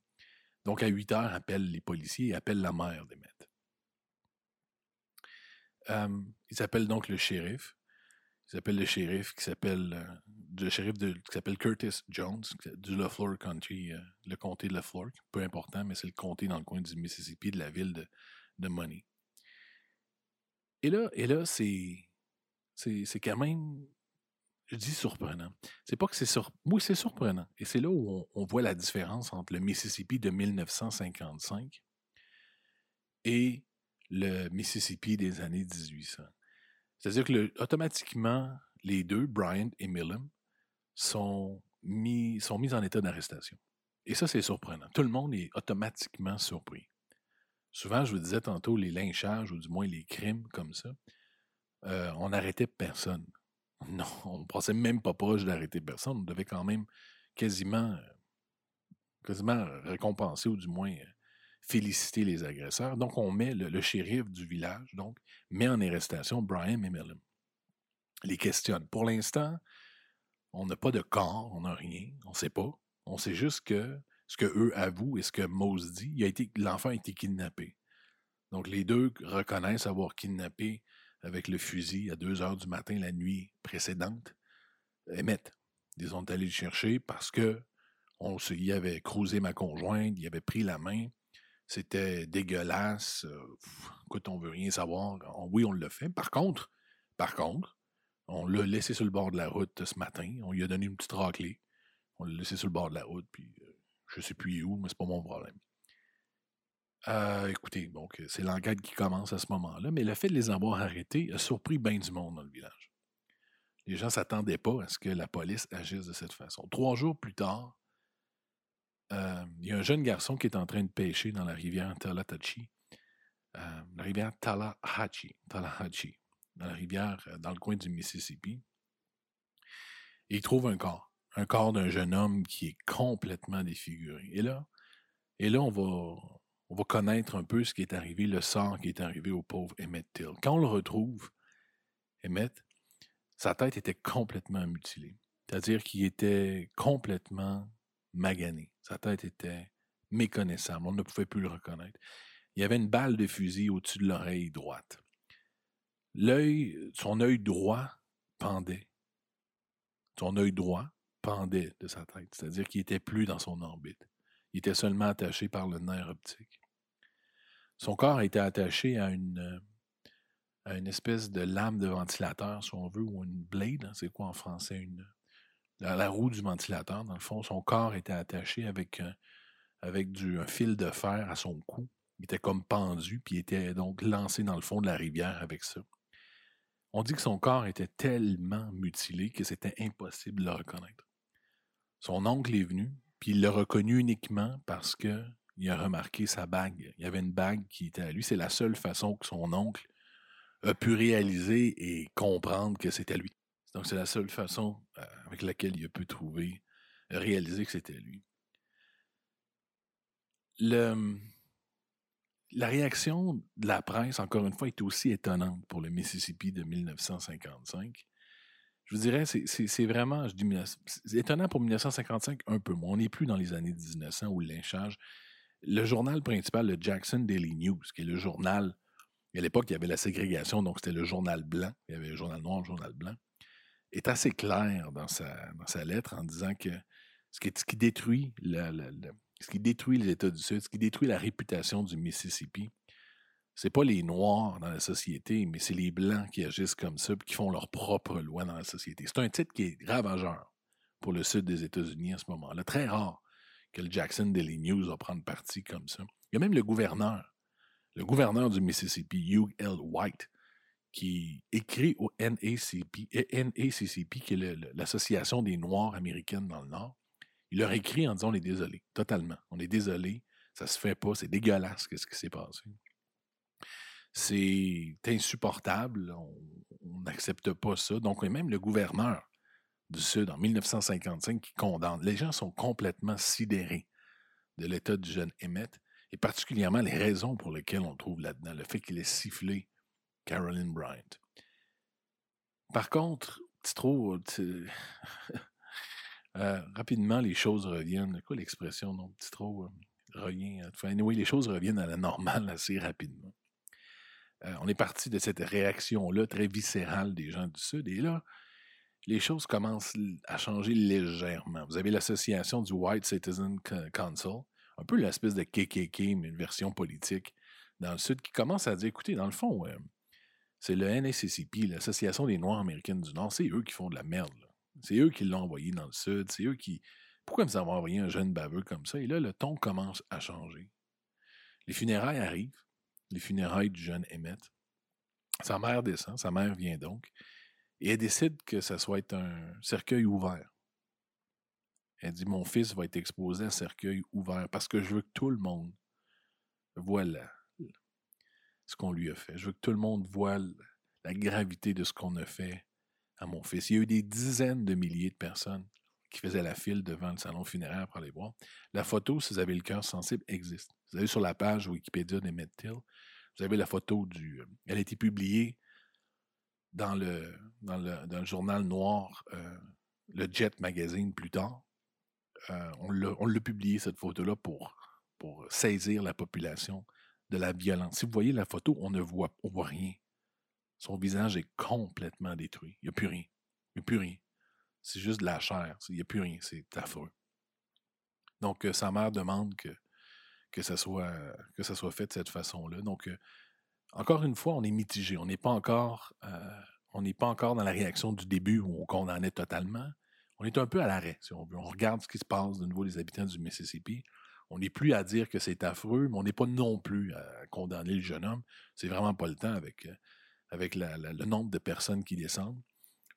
Donc, à 8 heures, appelle les policiers et appelle la mère d'Emmett. Euh, il s'appelle donc le shérif. Il s'appelle le shérif qui s'appelle euh, le shérif de, qui s'appelle Curtis Jones du LaFleur County, euh, le comté de LaFleur, peu important, mais c'est le comté dans le coin du Mississippi de la ville de, de Money. Et là, et là c'est, c'est quand même je dis surprenant. C'est pas que c'est sur... Oui, c'est surprenant. Et c'est là où on, voit la différence entre le Mississippi de 1955 et le Mississippi des années 1800. C'est-à-dire que automatiquement, les deux, Bryant et Millam, sont mis, sont en état d'arrestation. Et ça, c'est surprenant. Tout le monde est automatiquement surpris. Souvent, je vous disais tantôt, les lynchages, ou du moins les crimes comme ça, euh, on n'arrêtait personne. Non, on ne passait même pas proche d'arrêter personne. On devait quand même quasiment, quasiment récompenser ou du moins féliciter les agresseurs. Donc, on met le, shérif du village, donc, met en arrestation Brian et Mellum. Les questionne. Pour l'instant, on n'a pas de corps, on n'a rien, on ne sait pas. On sait juste que ce que eux avouent et ce que Mose dit, l'enfant a été kidnappé. Donc, les deux reconnaissent avoir kidnappé avec le fusil à 2 heures du matin la nuit précédente, Emmett. Ils sont allés le chercher parce que on y avait croisé ma conjointe, il avait pris la main. C'était dégueulasse. Écoute, on veut rien savoir. oui, on l'a fait. Par contre, par contre, on l'a laissé sur le bord de la route ce matin. On lui a donné une petite raclée. On l'a laissé sur le bord de la route, puis euh, je sais plus où, mais c'est pas mon problème. Euh, écoutez, donc c'est l'enquête qui commence à ce moment-là, mais le fait de les avoir arrêtés a surpris bien du monde dans le village. Les gens ne s'attendaient pas à ce que la police agisse de cette façon. Trois jours plus tard, euh, il y a un jeune garçon qui est en train de pêcher dans la rivière Talatachi, euh, la rivière Tallahatchie, Tallahatchie, dans la rivière, dans le coin du Mississippi. Il trouve un corps, un corps d'un jeune homme qui est complètement défiguré. Et là, et là, on va, on va connaître un peu ce qui est arrivé, le sort qui est arrivé au pauvre Emmett Till. Quand on le retrouve, Emmett, sa tête était complètement mutilée. C'est-à-dire qu'il était complètement magané. Sa tête était méconnaissable. On ne pouvait plus le reconnaître. Il y avait une balle de fusil au-dessus de l'oreille droite. L'œil, son œil droit pendait. Son œil droit pendait de sa tête, c'est-à-dire qu'il n'était plus dans son orbite. Il était seulement attaché par le nerf optique. Son corps était attaché à une, à une espèce de lame de ventilateur, si on veut, ou une blade, hein, c'est quoi en français, une, la, roue du ventilateur, dans le fond. Son corps était attaché avec, un, avec du, un fil de fer à son cou. Il était comme pendu, puis il était donc lancé dans le fond de la rivière avec ça. On dit que son corps était tellement mutilé que c'était impossible de le reconnaître. Son oncle est venu, puis il l'a reconnu uniquement parce qu'il a remarqué sa bague. Il y avait une bague qui était à lui. C'est la seule façon que son oncle a pu réaliser et comprendre que c'était lui. Donc, c'est la seule façon euh, avec laquelle il a pu trouver, réaliser que c'était lui. Le, la réaction de la presse, encore une fois, est aussi étonnante pour le Mississippi de 1955. Je vous dirais, c'est vraiment, je dis, étonnant pour 1955, un peu moins. On n'est plus dans les années 1900 où le lynchage. Le journal principal, le Jackson Daily News, qui est le journal, à l'époque, il y avait la ségrégation, donc c'était le journal blanc. Il y avait le journal noir, le journal blanc est assez clair dans sa, lettre en disant que ce qui, détruit ce qui détruit les États du Sud, ce qui détruit la réputation du Mississippi, c'est pas les Noirs dans la société, mais c'est les Blancs qui agissent comme ça et qui font leurs propres lois dans la société. C'est un titre qui est ravageur pour le sud des États-Unis à ce moment-là. Très rare que le Jackson Daily News va prendre parti comme ça. Il y a même le gouverneur, le gouverneur du Mississippi, Hugh L. White, qui écrit au NACP, NACCP qui est l'Association des Noirs américaines dans le Nord. Il leur écrit en disant on est désolé, totalement. On est désolé, ça se fait pas, c'est dégueulasse ce qui s'est passé? C'est insupportable, on n'accepte pas ça. Donc, même le gouverneur du Sud en 1955 qui condamne. Les gens sont complètement sidérés de l'état du jeune Emmett et particulièrement les raisons pour lesquelles on trouve là-dedans. Le fait qu'il ait sifflé Caroline Bryant. Par contre, tu trouves, euh, rapidement, les choses reviennent. Quoi l'expression, non? Petit trop euh, revient. oui, les choses reviennent à la normale assez rapidement. Euh, on est parti de cette réaction-là très viscérale des gens du Sud. Et là, les choses commencent à changer légèrement. Vous avez l'association du White Citizen Council, un peu l'espèce de KKK, mais une version politique dans le Sud, qui commence à dire, écoutez, dans le fond, c'est le NACCP, l'Association des Noirs américaines du Nord, c'est eux qui font de la merde. C'est eux qui l'ont envoyé dans le Sud, c'est eux qui... Pourquoi nous avons envoyé un jeune baveux comme ça? Et là, le ton commence à changer. Les funérailles arrivent, les funérailles du jeune Emmett. Sa mère descend, sa mère vient donc, et elle décide que ça soit un cercueil ouvert. Elle dit Mon fils va être exposé à un cercueil ouvert parce que je veux que tout le monde voit la, ce qu'on lui a fait. Je veux que tout le monde voit la gravité de ce qu'on a fait à mon fils. Il y a eu des dizaines de milliers de personnes qui faisaient la file devant le salon funéraire pour aller voir. La photo, si vous avez le cœur sensible, existe. Vous allez sur la page Wikipédia d'Emmett Till, vous avez la photo du... Euh, elle a été publiée dans le, dans le, journal noir, euh, le Jet Magazine plus tard. Euh, on l'a publié, cette photo-là, pour, pour saisir la population de la violence. Si vous voyez la photo, on ne voit, on voit rien. Son visage est complètement détruit. Il n'y a plus rien. Il n'y a plus rien. C'est juste de la chair. Il n'y a plus rien. C'est affreux. Donc, euh, sa mère demande que, ça soit, fait de cette façon-là. Donc, euh, encore une fois, on est mitigé. On n'est pas encore. Euh, pas encore dans la réaction du début où on condamnait totalement. On est un peu à l'arrêt, si on veut. On regarde ce qui se passe au niveau des habitants du Mississippi. On n'est plus à dire que c'est affreux, mais on n'est pas non plus à condamner le jeune homme. C'est vraiment pas le temps avec, euh, le nombre de personnes qui descendent.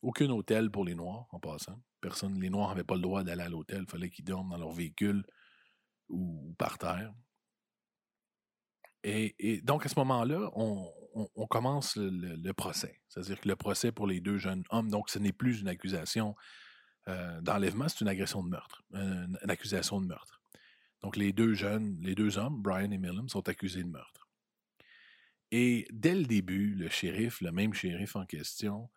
Aucun hôtel pour les Noirs, en passant. Personne, les Noirs n'avaient pas le droit d'aller à l'hôtel. Il fallait qu'ils dorment dans leur véhicule ou, par terre. Et, donc, à ce moment-là, on, commence le, procès. C'est-à-dire que le procès pour les deux jeunes hommes, donc ce n'est plus une accusation euh, d'enlèvement, c'est une agression de meurtre, une accusation de meurtre. Donc, les deux jeunes, les deux hommes, Brian et Millam, sont accusés de meurtre. Et dès le début, le shérif, le même shérif en question,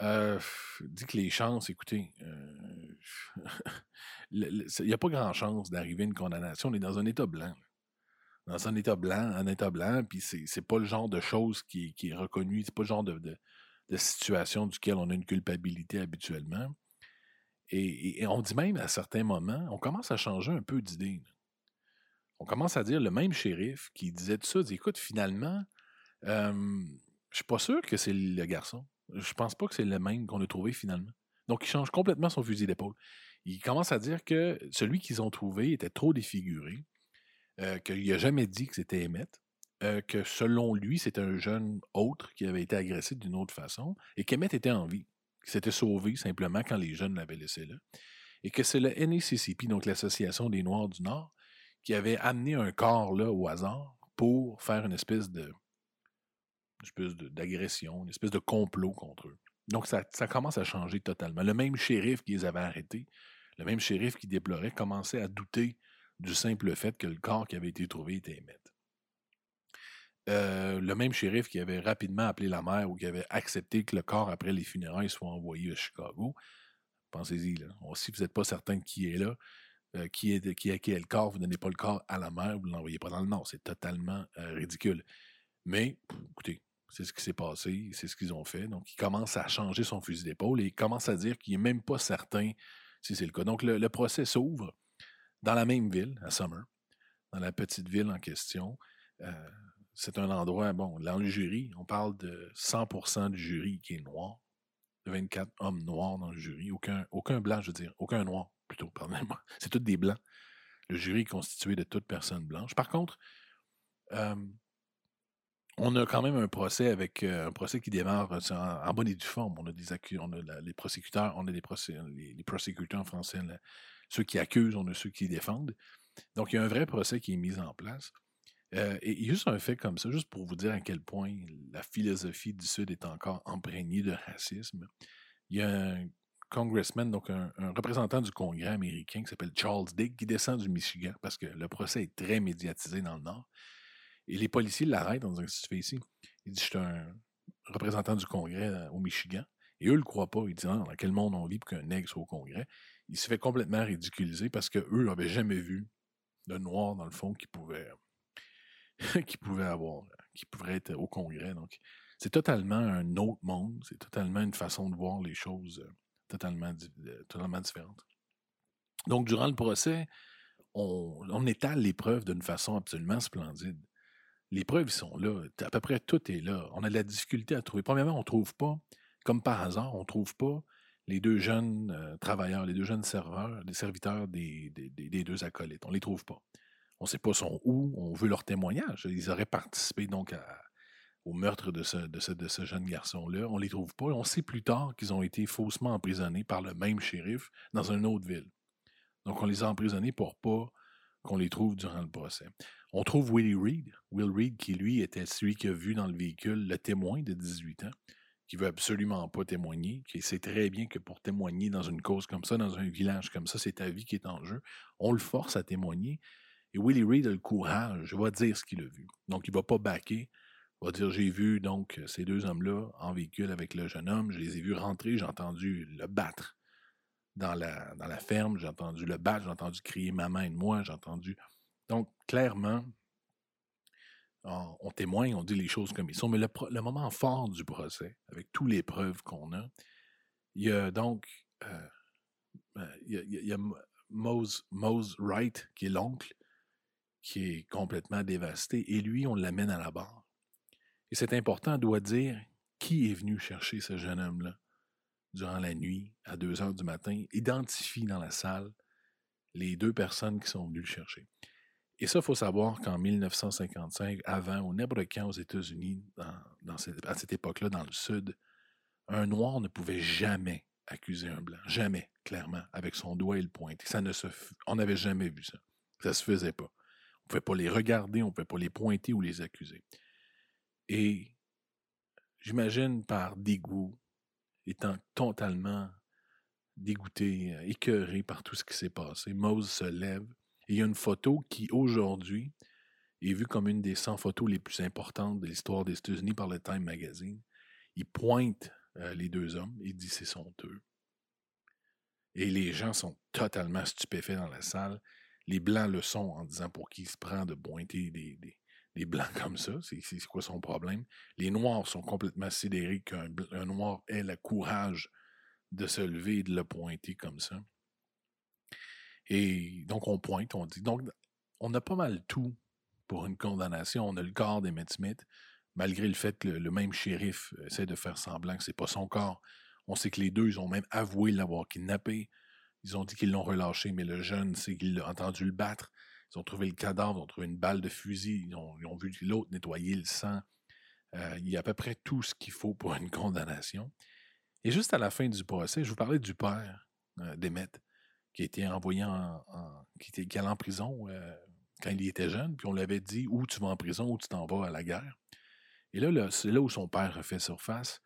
Euh, dit que les chances, écoutez, euh, il n'y a pas grand chance d'arriver à une condamnation. On est dans un état blanc. Dans un état blanc, un état blanc, puis c'est pas le genre de chose qui, est reconnu, c'est pas le genre de, situation duquel on a une culpabilité habituellement. Et, on dit même à certains moments, on commence à changer un peu d'idée. On commence à dire le même shérif qui disait tout ça, dit écoute, finalement, je suis pas sûr que c'est le garçon. Je pense pas que c'est le même qu'on a trouvé finalement. Donc, il change complètement son fusil d'épaule. Il commence à dire que celui qu'ils ont trouvé était trop défiguré, euh, qu'il n'a jamais dit que c'était Emmett, euh, que selon lui, c'était un jeune autre qui avait été agressé d'une autre façon, et qu'Emmett était en vie, qu'il s'était sauvé simplement quand les jeunes l'avaient laissé là, et que c'est le NACCP, donc l'Association des Noirs du Nord, qui avait amené un corps là au hasard pour faire une espèce de espèce d'agression, une espèce de complot contre eux. Donc, ça, commence à changer totalement. Le même shérif qui les avait arrêtés, le même shérif qui déplorait, commençait à douter du simple fait que le corps qui avait été trouvé était émet. Euh, le même shérif qui avait rapidement appelé la mère ou qui avait accepté que le corps, après les funérailles, soit envoyé à Chicago. Pensez-y, si vous n'êtes pas certain de qui est là, euh, qui, est, qui, qui le corps, vous ne donnez pas le corps à la mère, vous ne l'envoyez pas dans le nord. C'est totalement euh, ridicule. Mais, écoutez, c'est ce qui s'est passé, c'est ce qu'ils ont fait. Donc, il commence à changer son fusil d'épaule et il commence à dire qu'il n'est même pas certain si c'est le cas. Donc, le, procès s'ouvre dans la même ville, à Summer, dans la petite ville en question. C'est un endroit, bon, dans le jury, on parle de 100% du jury qui est noir, 24 hommes noirs dans le jury, aucun, blanc, je veux dire, aucun noir, plutôt, pardonnez-moi. C'est tous des blancs. Le jury est constitué de toutes personnes blanches. Par contre, euh, on a quand même un procès avec euh, un procès qui démarre euh, en, bonne et due forme. On a des on a les prosécuteurs, on a des les, les en français, ceux qui accusent, on a ceux qui défendent. Donc, il y a un vrai procès qui est mis en place. Euh, et juste un fait comme ça, juste pour vous dire à quel point la philosophie du Sud est encore imprégnée de racisme. Il y a un congressman, donc un, représentant du Congrès américain qui s'appelle Charles Dick, qui descend du Michigan parce que le procès est très médiatisé dans le Nord. Et les policiers l'arrêtent en disant Qu'est-ce que tu fais ici? Il dit Je suis un représentant du Congrès euh, au Michigan. Et eux ne le croient pas. Ils disent Dans quel monde on vit pour qu'un nègre soit au Congrès? Il se fait complètement ridiculiser parce qu'eux n'avaient jamais vu de noir, dans le fond, qui pouvait, pouvait avoir, qui pourrait être au Congrès. Donc, c'est totalement un autre monde. C'est totalement une façon de voir les choses euh, totalement, euh, totalement différente. Donc, durant le procès, on, étale les preuves d'une façon absolument splendide les preuves sont là. À peu près tout est là. On a de la difficulté à trouver. Premièrement, on ne trouve pas, comme par hasard, on ne trouve pas les deux jeunes euh, travailleurs, les deux jeunes serveurs, les serviteurs des, deux acolytes. On ne les trouve pas. On ne sait pas son où, on veut leur témoignage. Ils auraient participé donc au meurtre de ce, jeune garçon-là. On ne les trouve pas. On sait plus tard qu'ils ont été faussement emprisonnés par le même shérif dans une autre ville. Donc on les a emprisonnés pour pas qu'on les trouve durant le procès. On trouve Willie Reed, Will Reed, qui lui était celui qui a vu dans le véhicule le témoin de 18 ans, qui veut absolument pas témoigner, qui sait très bien que pour témoigner dans une cause comme ça, dans un village comme ça, c'est ta vie qui est en jeu. On le force à témoigner. Et Willie Reed a le courage, va dire ce qu'il a vu. Donc, il va pas baquer. Il va dire J'ai vu donc ces deux hommes-là en véhicule avec le jeune homme, je les ai vus rentrer, j'ai entendu le battre dans la, dans la ferme, j'ai entendu le battre, j'ai entendu crier maman et moi, j'ai entendu donc, clairement, on, témoigne, on dit les choses comme ils sont, mais le, moment fort du procès, avec toutes les preuves qu'on a, il y a donc euh, ben, il y a, Mose, Wright, qui est l'oncle, qui est complètement dévasté, et lui, on l'amène à la barre. Et c'est important, on doit dire qui est venu chercher ce jeune homme-là durant la nuit, à 2 heures du matin, identifie dans la salle les deux personnes qui sont venues le chercher. Et ça, il faut savoir qu'en 1955, avant, au Nebraska, aux États-Unis, à cette époque-là, dans le Sud, un noir ne pouvait jamais accuser un blanc. Jamais, clairement, avec son doigt et le pointer. Ça ne se, on n'avait jamais vu ça. Ça se faisait pas. On ne pouvait pas les regarder, on ne pouvait pas les pointer ou les accuser. Et j'imagine par dégoût, étant totalement dégoûté, écœuré par tout ce qui s'est passé, Mose se lève il y a une photo qui, aujourd'hui, est vue comme une des 100 photos les plus importantes de l'histoire des États-Unis par le Time Magazine. Il pointe euh, les deux hommes. Il dit c'est son eux. Et les gens sont totalement stupéfaits dans la salle. Les Blancs le sont en disant pour qui il se prend de pointer des, Blancs comme ça. C'est quoi son problème? Les Noirs sont complètement sidérés qu'un Noir ait le courage de se lever et de le pointer comme ça. Et donc, on pointe, on dit. Donc, on a pas mal tout pour une condamnation. On a le corps d'Emmett Smith, malgré le fait que le, même shérif essaie de faire semblant que c'est pas son corps. On sait que les deux, ont même avoué l'avoir kidnappé. Ils ont dit qu'ils l'ont relâché, mais le jeune sait qu'il a entendu le battre. Ils ont trouvé le cadavre, ils ont trouvé une balle de fusil, ils ont, vu l'autre nettoyer le sang. Euh, il y a à peu près tout ce qu'il faut pour une condamnation. Et juste à la fin du procès, je vous parlais du père euh, qui a été envoyé en, qui, était, qui allait en prison euh, quand il était jeune, puis on lui avait dit où tu vas en prison, où tu t'en vas à la guerre. Et là, c'est là où son père refait surface.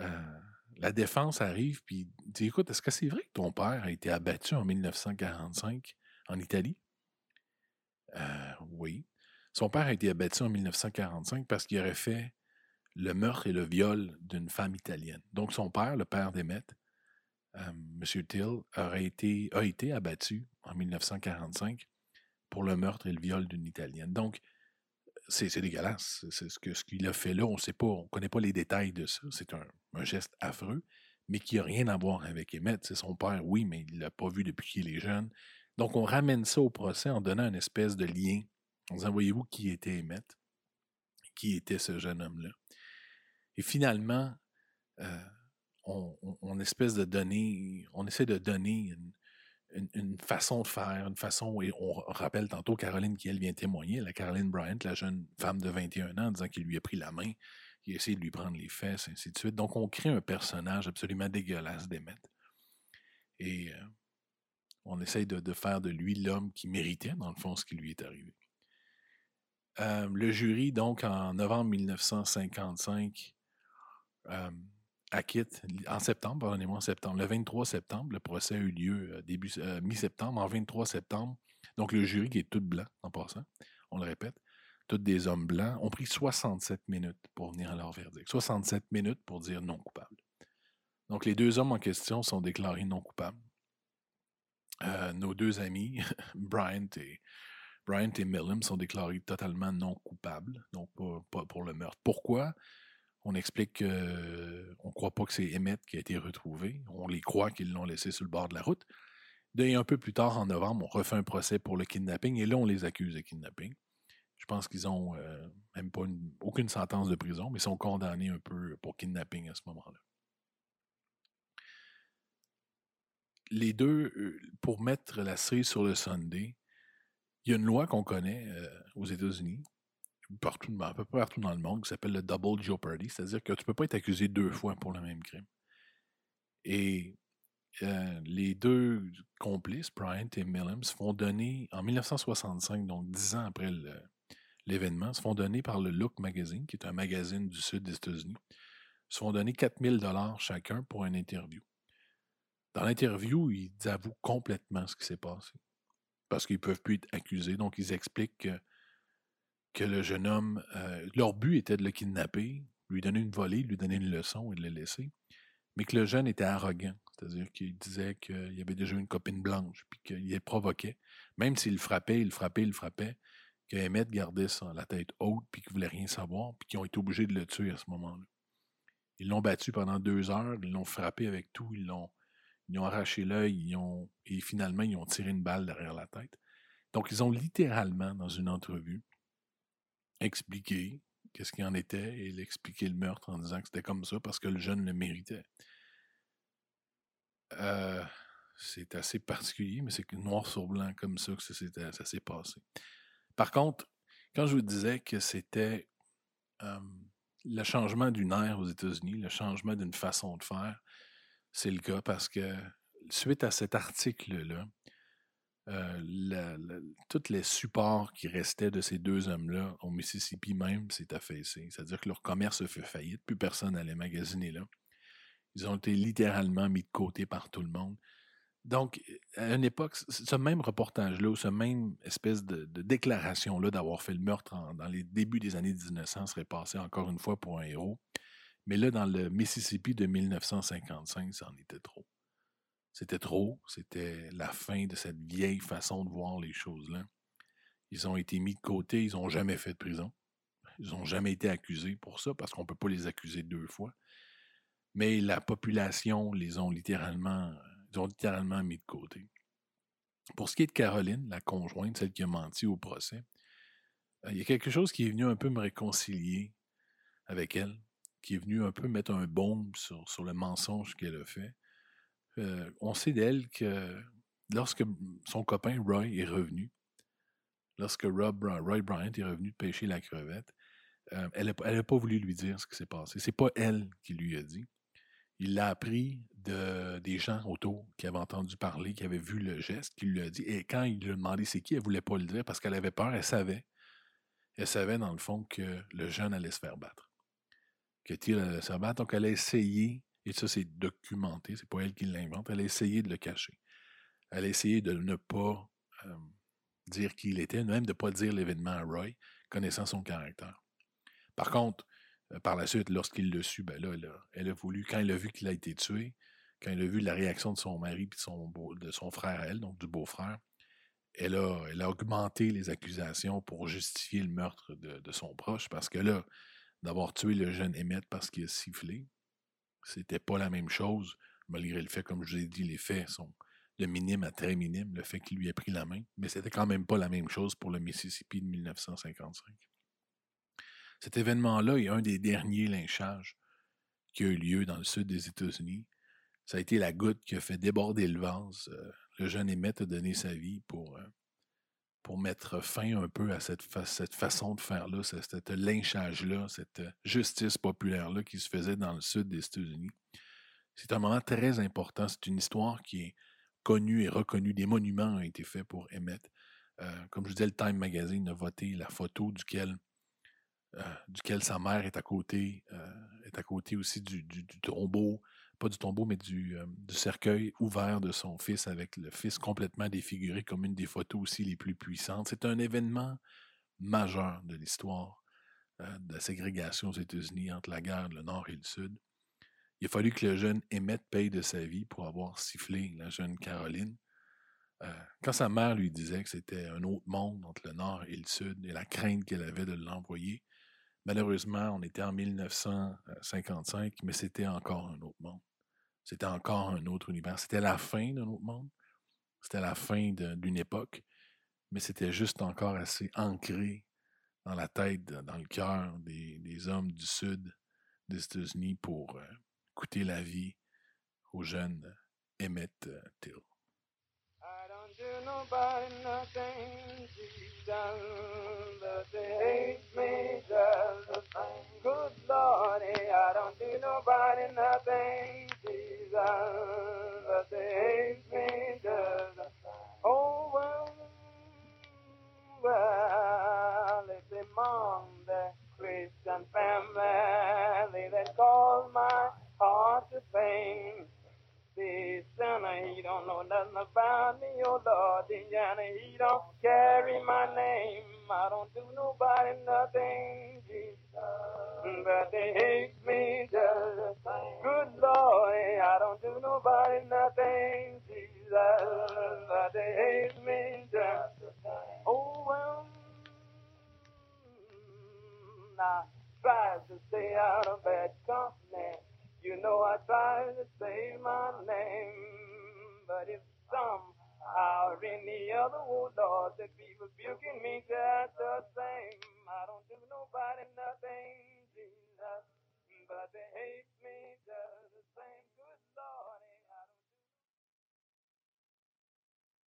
Euh, la défense arrive, puis dit Écoute, est-ce que c'est vrai que ton père a été abattu en 1945 en Italie? Euh, Oui. Son père a été abattu en 1945 parce qu'il aurait fait le meurtre et le viol d'une femme italienne. Donc, son père, le père d'Emmett, euh, M. Till, aurait été, a été abattu en 1945 pour le meurtre et le viol d'une Italienne. Donc, c'est dégueulasse. C'est ce qu'il a fait là. On ne sait pas, on ne connaît pas les détails de ça. C'est un, geste affreux, mais qui n'a rien à voir avec Emmett. C'est son père, oui, mais il ne l'a pas vu depuis qu'il est jeune. Donc, on ramène ça au procès en donnant une espèce de lien. En disant, voyez-vous qui était Emmett? Qui était ce jeune homme-là? Et finalement, euh, on, espèce de donner, on essaie de donner une, façon de faire, une façon, et on rappelle tantôt Caroline qui, elle, vient témoigner, la Caroline Bryant, la jeune femme de 21 ans, en disant qu'il lui a pris la main, qu'il a essayé de lui prendre les fesses, ainsi de suite. Donc, on crée un personnage absolument dégueulasse d'Emmett. Et euh, on essaye de, faire de lui l'homme qui méritait, dans le fond, ce qui lui est arrivé. Euh, le jury, donc, en novembre 1955, acquitte en septembre, pardonnez-moi, en septembre. Le 23 septembre, le procès a eu lieu euh, début euh, mi-septembre. En 23 septembre, donc le jury qui est tout blanc en passant, on le répète, tous des hommes blancs, ont pris 67 minutes pour venir à leur verdict. 67 minutes pour dire non coupable. Donc les deux hommes en question sont déclarés non coupables. Euh, nos deux amis, Bryant et, Bryant sont déclarés totalement non coupables, donc pas pour le meurtre. Pourquoi? On explique qu'on ne croit pas que c'est Emmett qui a été retrouvé. On les croit qu'ils l'ont laissé sur le bord de la route. Et un peu plus tard, en novembre, on refait un procès pour le kidnapping et là, on les accuse de kidnapping. Je pense qu'ils n'ont euh, même pas aucune sentence de prison, mais sont condamnés un peu pour kidnapping à ce moment-là. Les deux, euh, pour mettre la cerise sur le Sunday, il y a une loi qu'on connaît euh, aux États-Unis partout, à peu près partout dans le monde qui s'appelle le double jeopardy, c'est-à-dire que tu ne peux pas être accusé deux fois pour le même crime. Et les deux complices, Bryant et Millams, font donner en 1965, donc dix ans après l'événement, se font donner par le Look Magazine, qui est un magazine du sud des États-Unis, se font donner 4000 dollars chacun pour une interview. Dans l'interview, ils avouent complètement ce qui s'est passé. Parce qu'ils ne peuvent plus être accusés. Donc, ils expliquent que le jeune homme, euh, leur but était de le kidnapper, lui donner une volée, lui donner une leçon et de le laisser, mais que le jeune était arrogant, c'est-à-dire qu'il disait qu'il avait déjà une copine blanche, puis qu'il les provoquait, même s'il frappait, il frappait, il le frappait, qu'Emmett gardait ça, la tête haute, puis qu'il voulait rien savoir, puis qu'ils ont été obligés de le tuer à ce moment-là. Ils l'ont battu pendant deux heures, ils l'ont frappé avec tout, ils l'ont ils ont arraché l'œil, ont, et finalement, ils ont tiré une balle derrière la tête. Donc, ils ont littéralement, dans une entrevue, expliquer qu'est-ce qu'il en était et expliquer le meurtre en disant que c'était comme ça parce que le jeune le méritait. Euh, c'est assez particulier, mais c'est noir sur blanc comme ça que ça, s'est passé. Par contre, quand je vous disais que c'était le changement d'une ère aux États-Unis, le changement d'une façon de faire, c'est le cas parce que suite à cet article-là, tous les supports qui restaient de ces deux hommes-là au Mississippi même s'est affaissé. C'est-à-dire que leur commerce a fait faillite, plus personne n'allait magasiner là. Ils ont été littéralement mis de côté par tout le monde. Donc, à une époque, ce même reportage-là, ou ce même espèce de, déclaration-là d'avoir fait le meurtre dans les débuts des années 1900 serait passé encore une fois pour un héros. Mais là, dans le Mississippi de 1955, ça en était trop. C'était trop, c'était la fin de cette vieille façon de voir les choses-là. Ils ont été mis de côté, ils n'ont jamais fait de prison. Ils n'ont jamais été accusés pour ça, parce qu'on ne peut pas les accuser deux fois. Mais la population les ont littéralement, ils ont littéralement mis de côté. Pour ce qui est de Caroline, la conjointe, celle qui a menti au procès, euh, il y a quelque chose qui est venu un peu me réconcilier avec elle, qui est venu un peu mettre un baume sur, sur le mensonge qu'elle a fait. Euh, on sait d'elle que lorsque son copain Roy est revenu, lorsque Rob, Roy Bryant est revenu de pêcher la crevette, euh, elle n'a pas voulu lui dire ce qui s'est passé. C'est pas elle qui lui a dit. Il l'a appris de, des gens autour qui avaient entendu parler, qui avaient vu le geste, qui lui a dit. Et quand il lui a demandé c'est qui, elle ne voulait pas le dire parce qu'elle avait peur, elle savait. Elle savait, dans le fond, que le jeune allait se faire battre. Que Thiel allait se faire battre. Donc, elle a essayé, et ça, c'est documenté, c'est pas elle qui l'invente, elle a essayé de le cacher. Elle a essayé de ne pas euh, dire qui il était, même de ne pas dire l'événement à Roy, connaissant son caractère. Par contre, par la suite, lorsqu'il ben là, elle a, voulu, quand elle a vu qu'il a été tué, quand elle a vu la réaction de son mari et de son, de frère elle, donc du beau-frère, elle a, augmenté les accusations pour justifier le meurtre de, son proche, parce que là, d'avoir tué le jeune Emmett parce qu'il a sifflé, c'était pas la même chose, malgré le fait, comme je vous ai dit, les faits sont de minime à très minime, le fait qu'il lui ait pris la main, mais c'était quand même pas la même chose pour le Mississippi de 1955. Cet événement-là est un des derniers lynchages qui a eu lieu dans le sud des États-Unis. Ça a été la goutte qui a fait déborder le vase. Euh, le jeune Emmett a donné sa vie pour, euh, pour mettre fin un peu à cette, cette façon de faire-là, cet lynchage-là, cette justice populaire-là qui se faisait dans le sud des États-Unis. C'est un moment très important. C'est une histoire qui est connue et reconnue. Des monuments ont été faits pour Emmett. Euh, comme je disais, le Time Magazine a voté la photo duquel euh, duquel sa mère est à côté, euh, est à côté aussi du, tombeau, pas du tombeau, mais euh, du, cercueil ouvert de son fils, avec le fils complètement défiguré comme une des photos aussi les plus puissantes. C'est un événement majeur de l'histoire de la ségrégation aux États-Unis entre la guerre, le Nord et le Sud. Il a fallu que le jeune Emmett paye de sa vie pour avoir sifflé la jeune Caroline. quand sa mère lui disait que c'était un autre monde entre le Nord et le Sud et la crainte qu'elle avait de l'envoyer, Malheureusement, on était en 1955, mais c'était encore un autre monde. C'était encore un autre univers. C'était la fin d'un autre monde. C'était la fin d'une époque, mais c'était juste encore assez ancré dans la tête, dans le cœur des, hommes du sud des États-Unis pour euh, coûter la vie aux jeunes Emmett euh, Till. Good Lord, eh, I don't do nobody nothing, Jesus, but they hate me just. Oh, well, well, it's among the Christian family that calls my heart to pain. Sinner, he don't know nothing about me, oh Lord, Indiana, he don't carry my name. I don't do nobody nothing, Jesus, but they hate me just. Good Lord, I don't do nobody nothing, Jesus, but they hate me just. Oh, well, I try to stay out of bad company. You know I tried to save my name, but if somehow or any other, world Lord, that be rebuking me just the same. I don't do nobody nothing, Jesus, but they hate me just.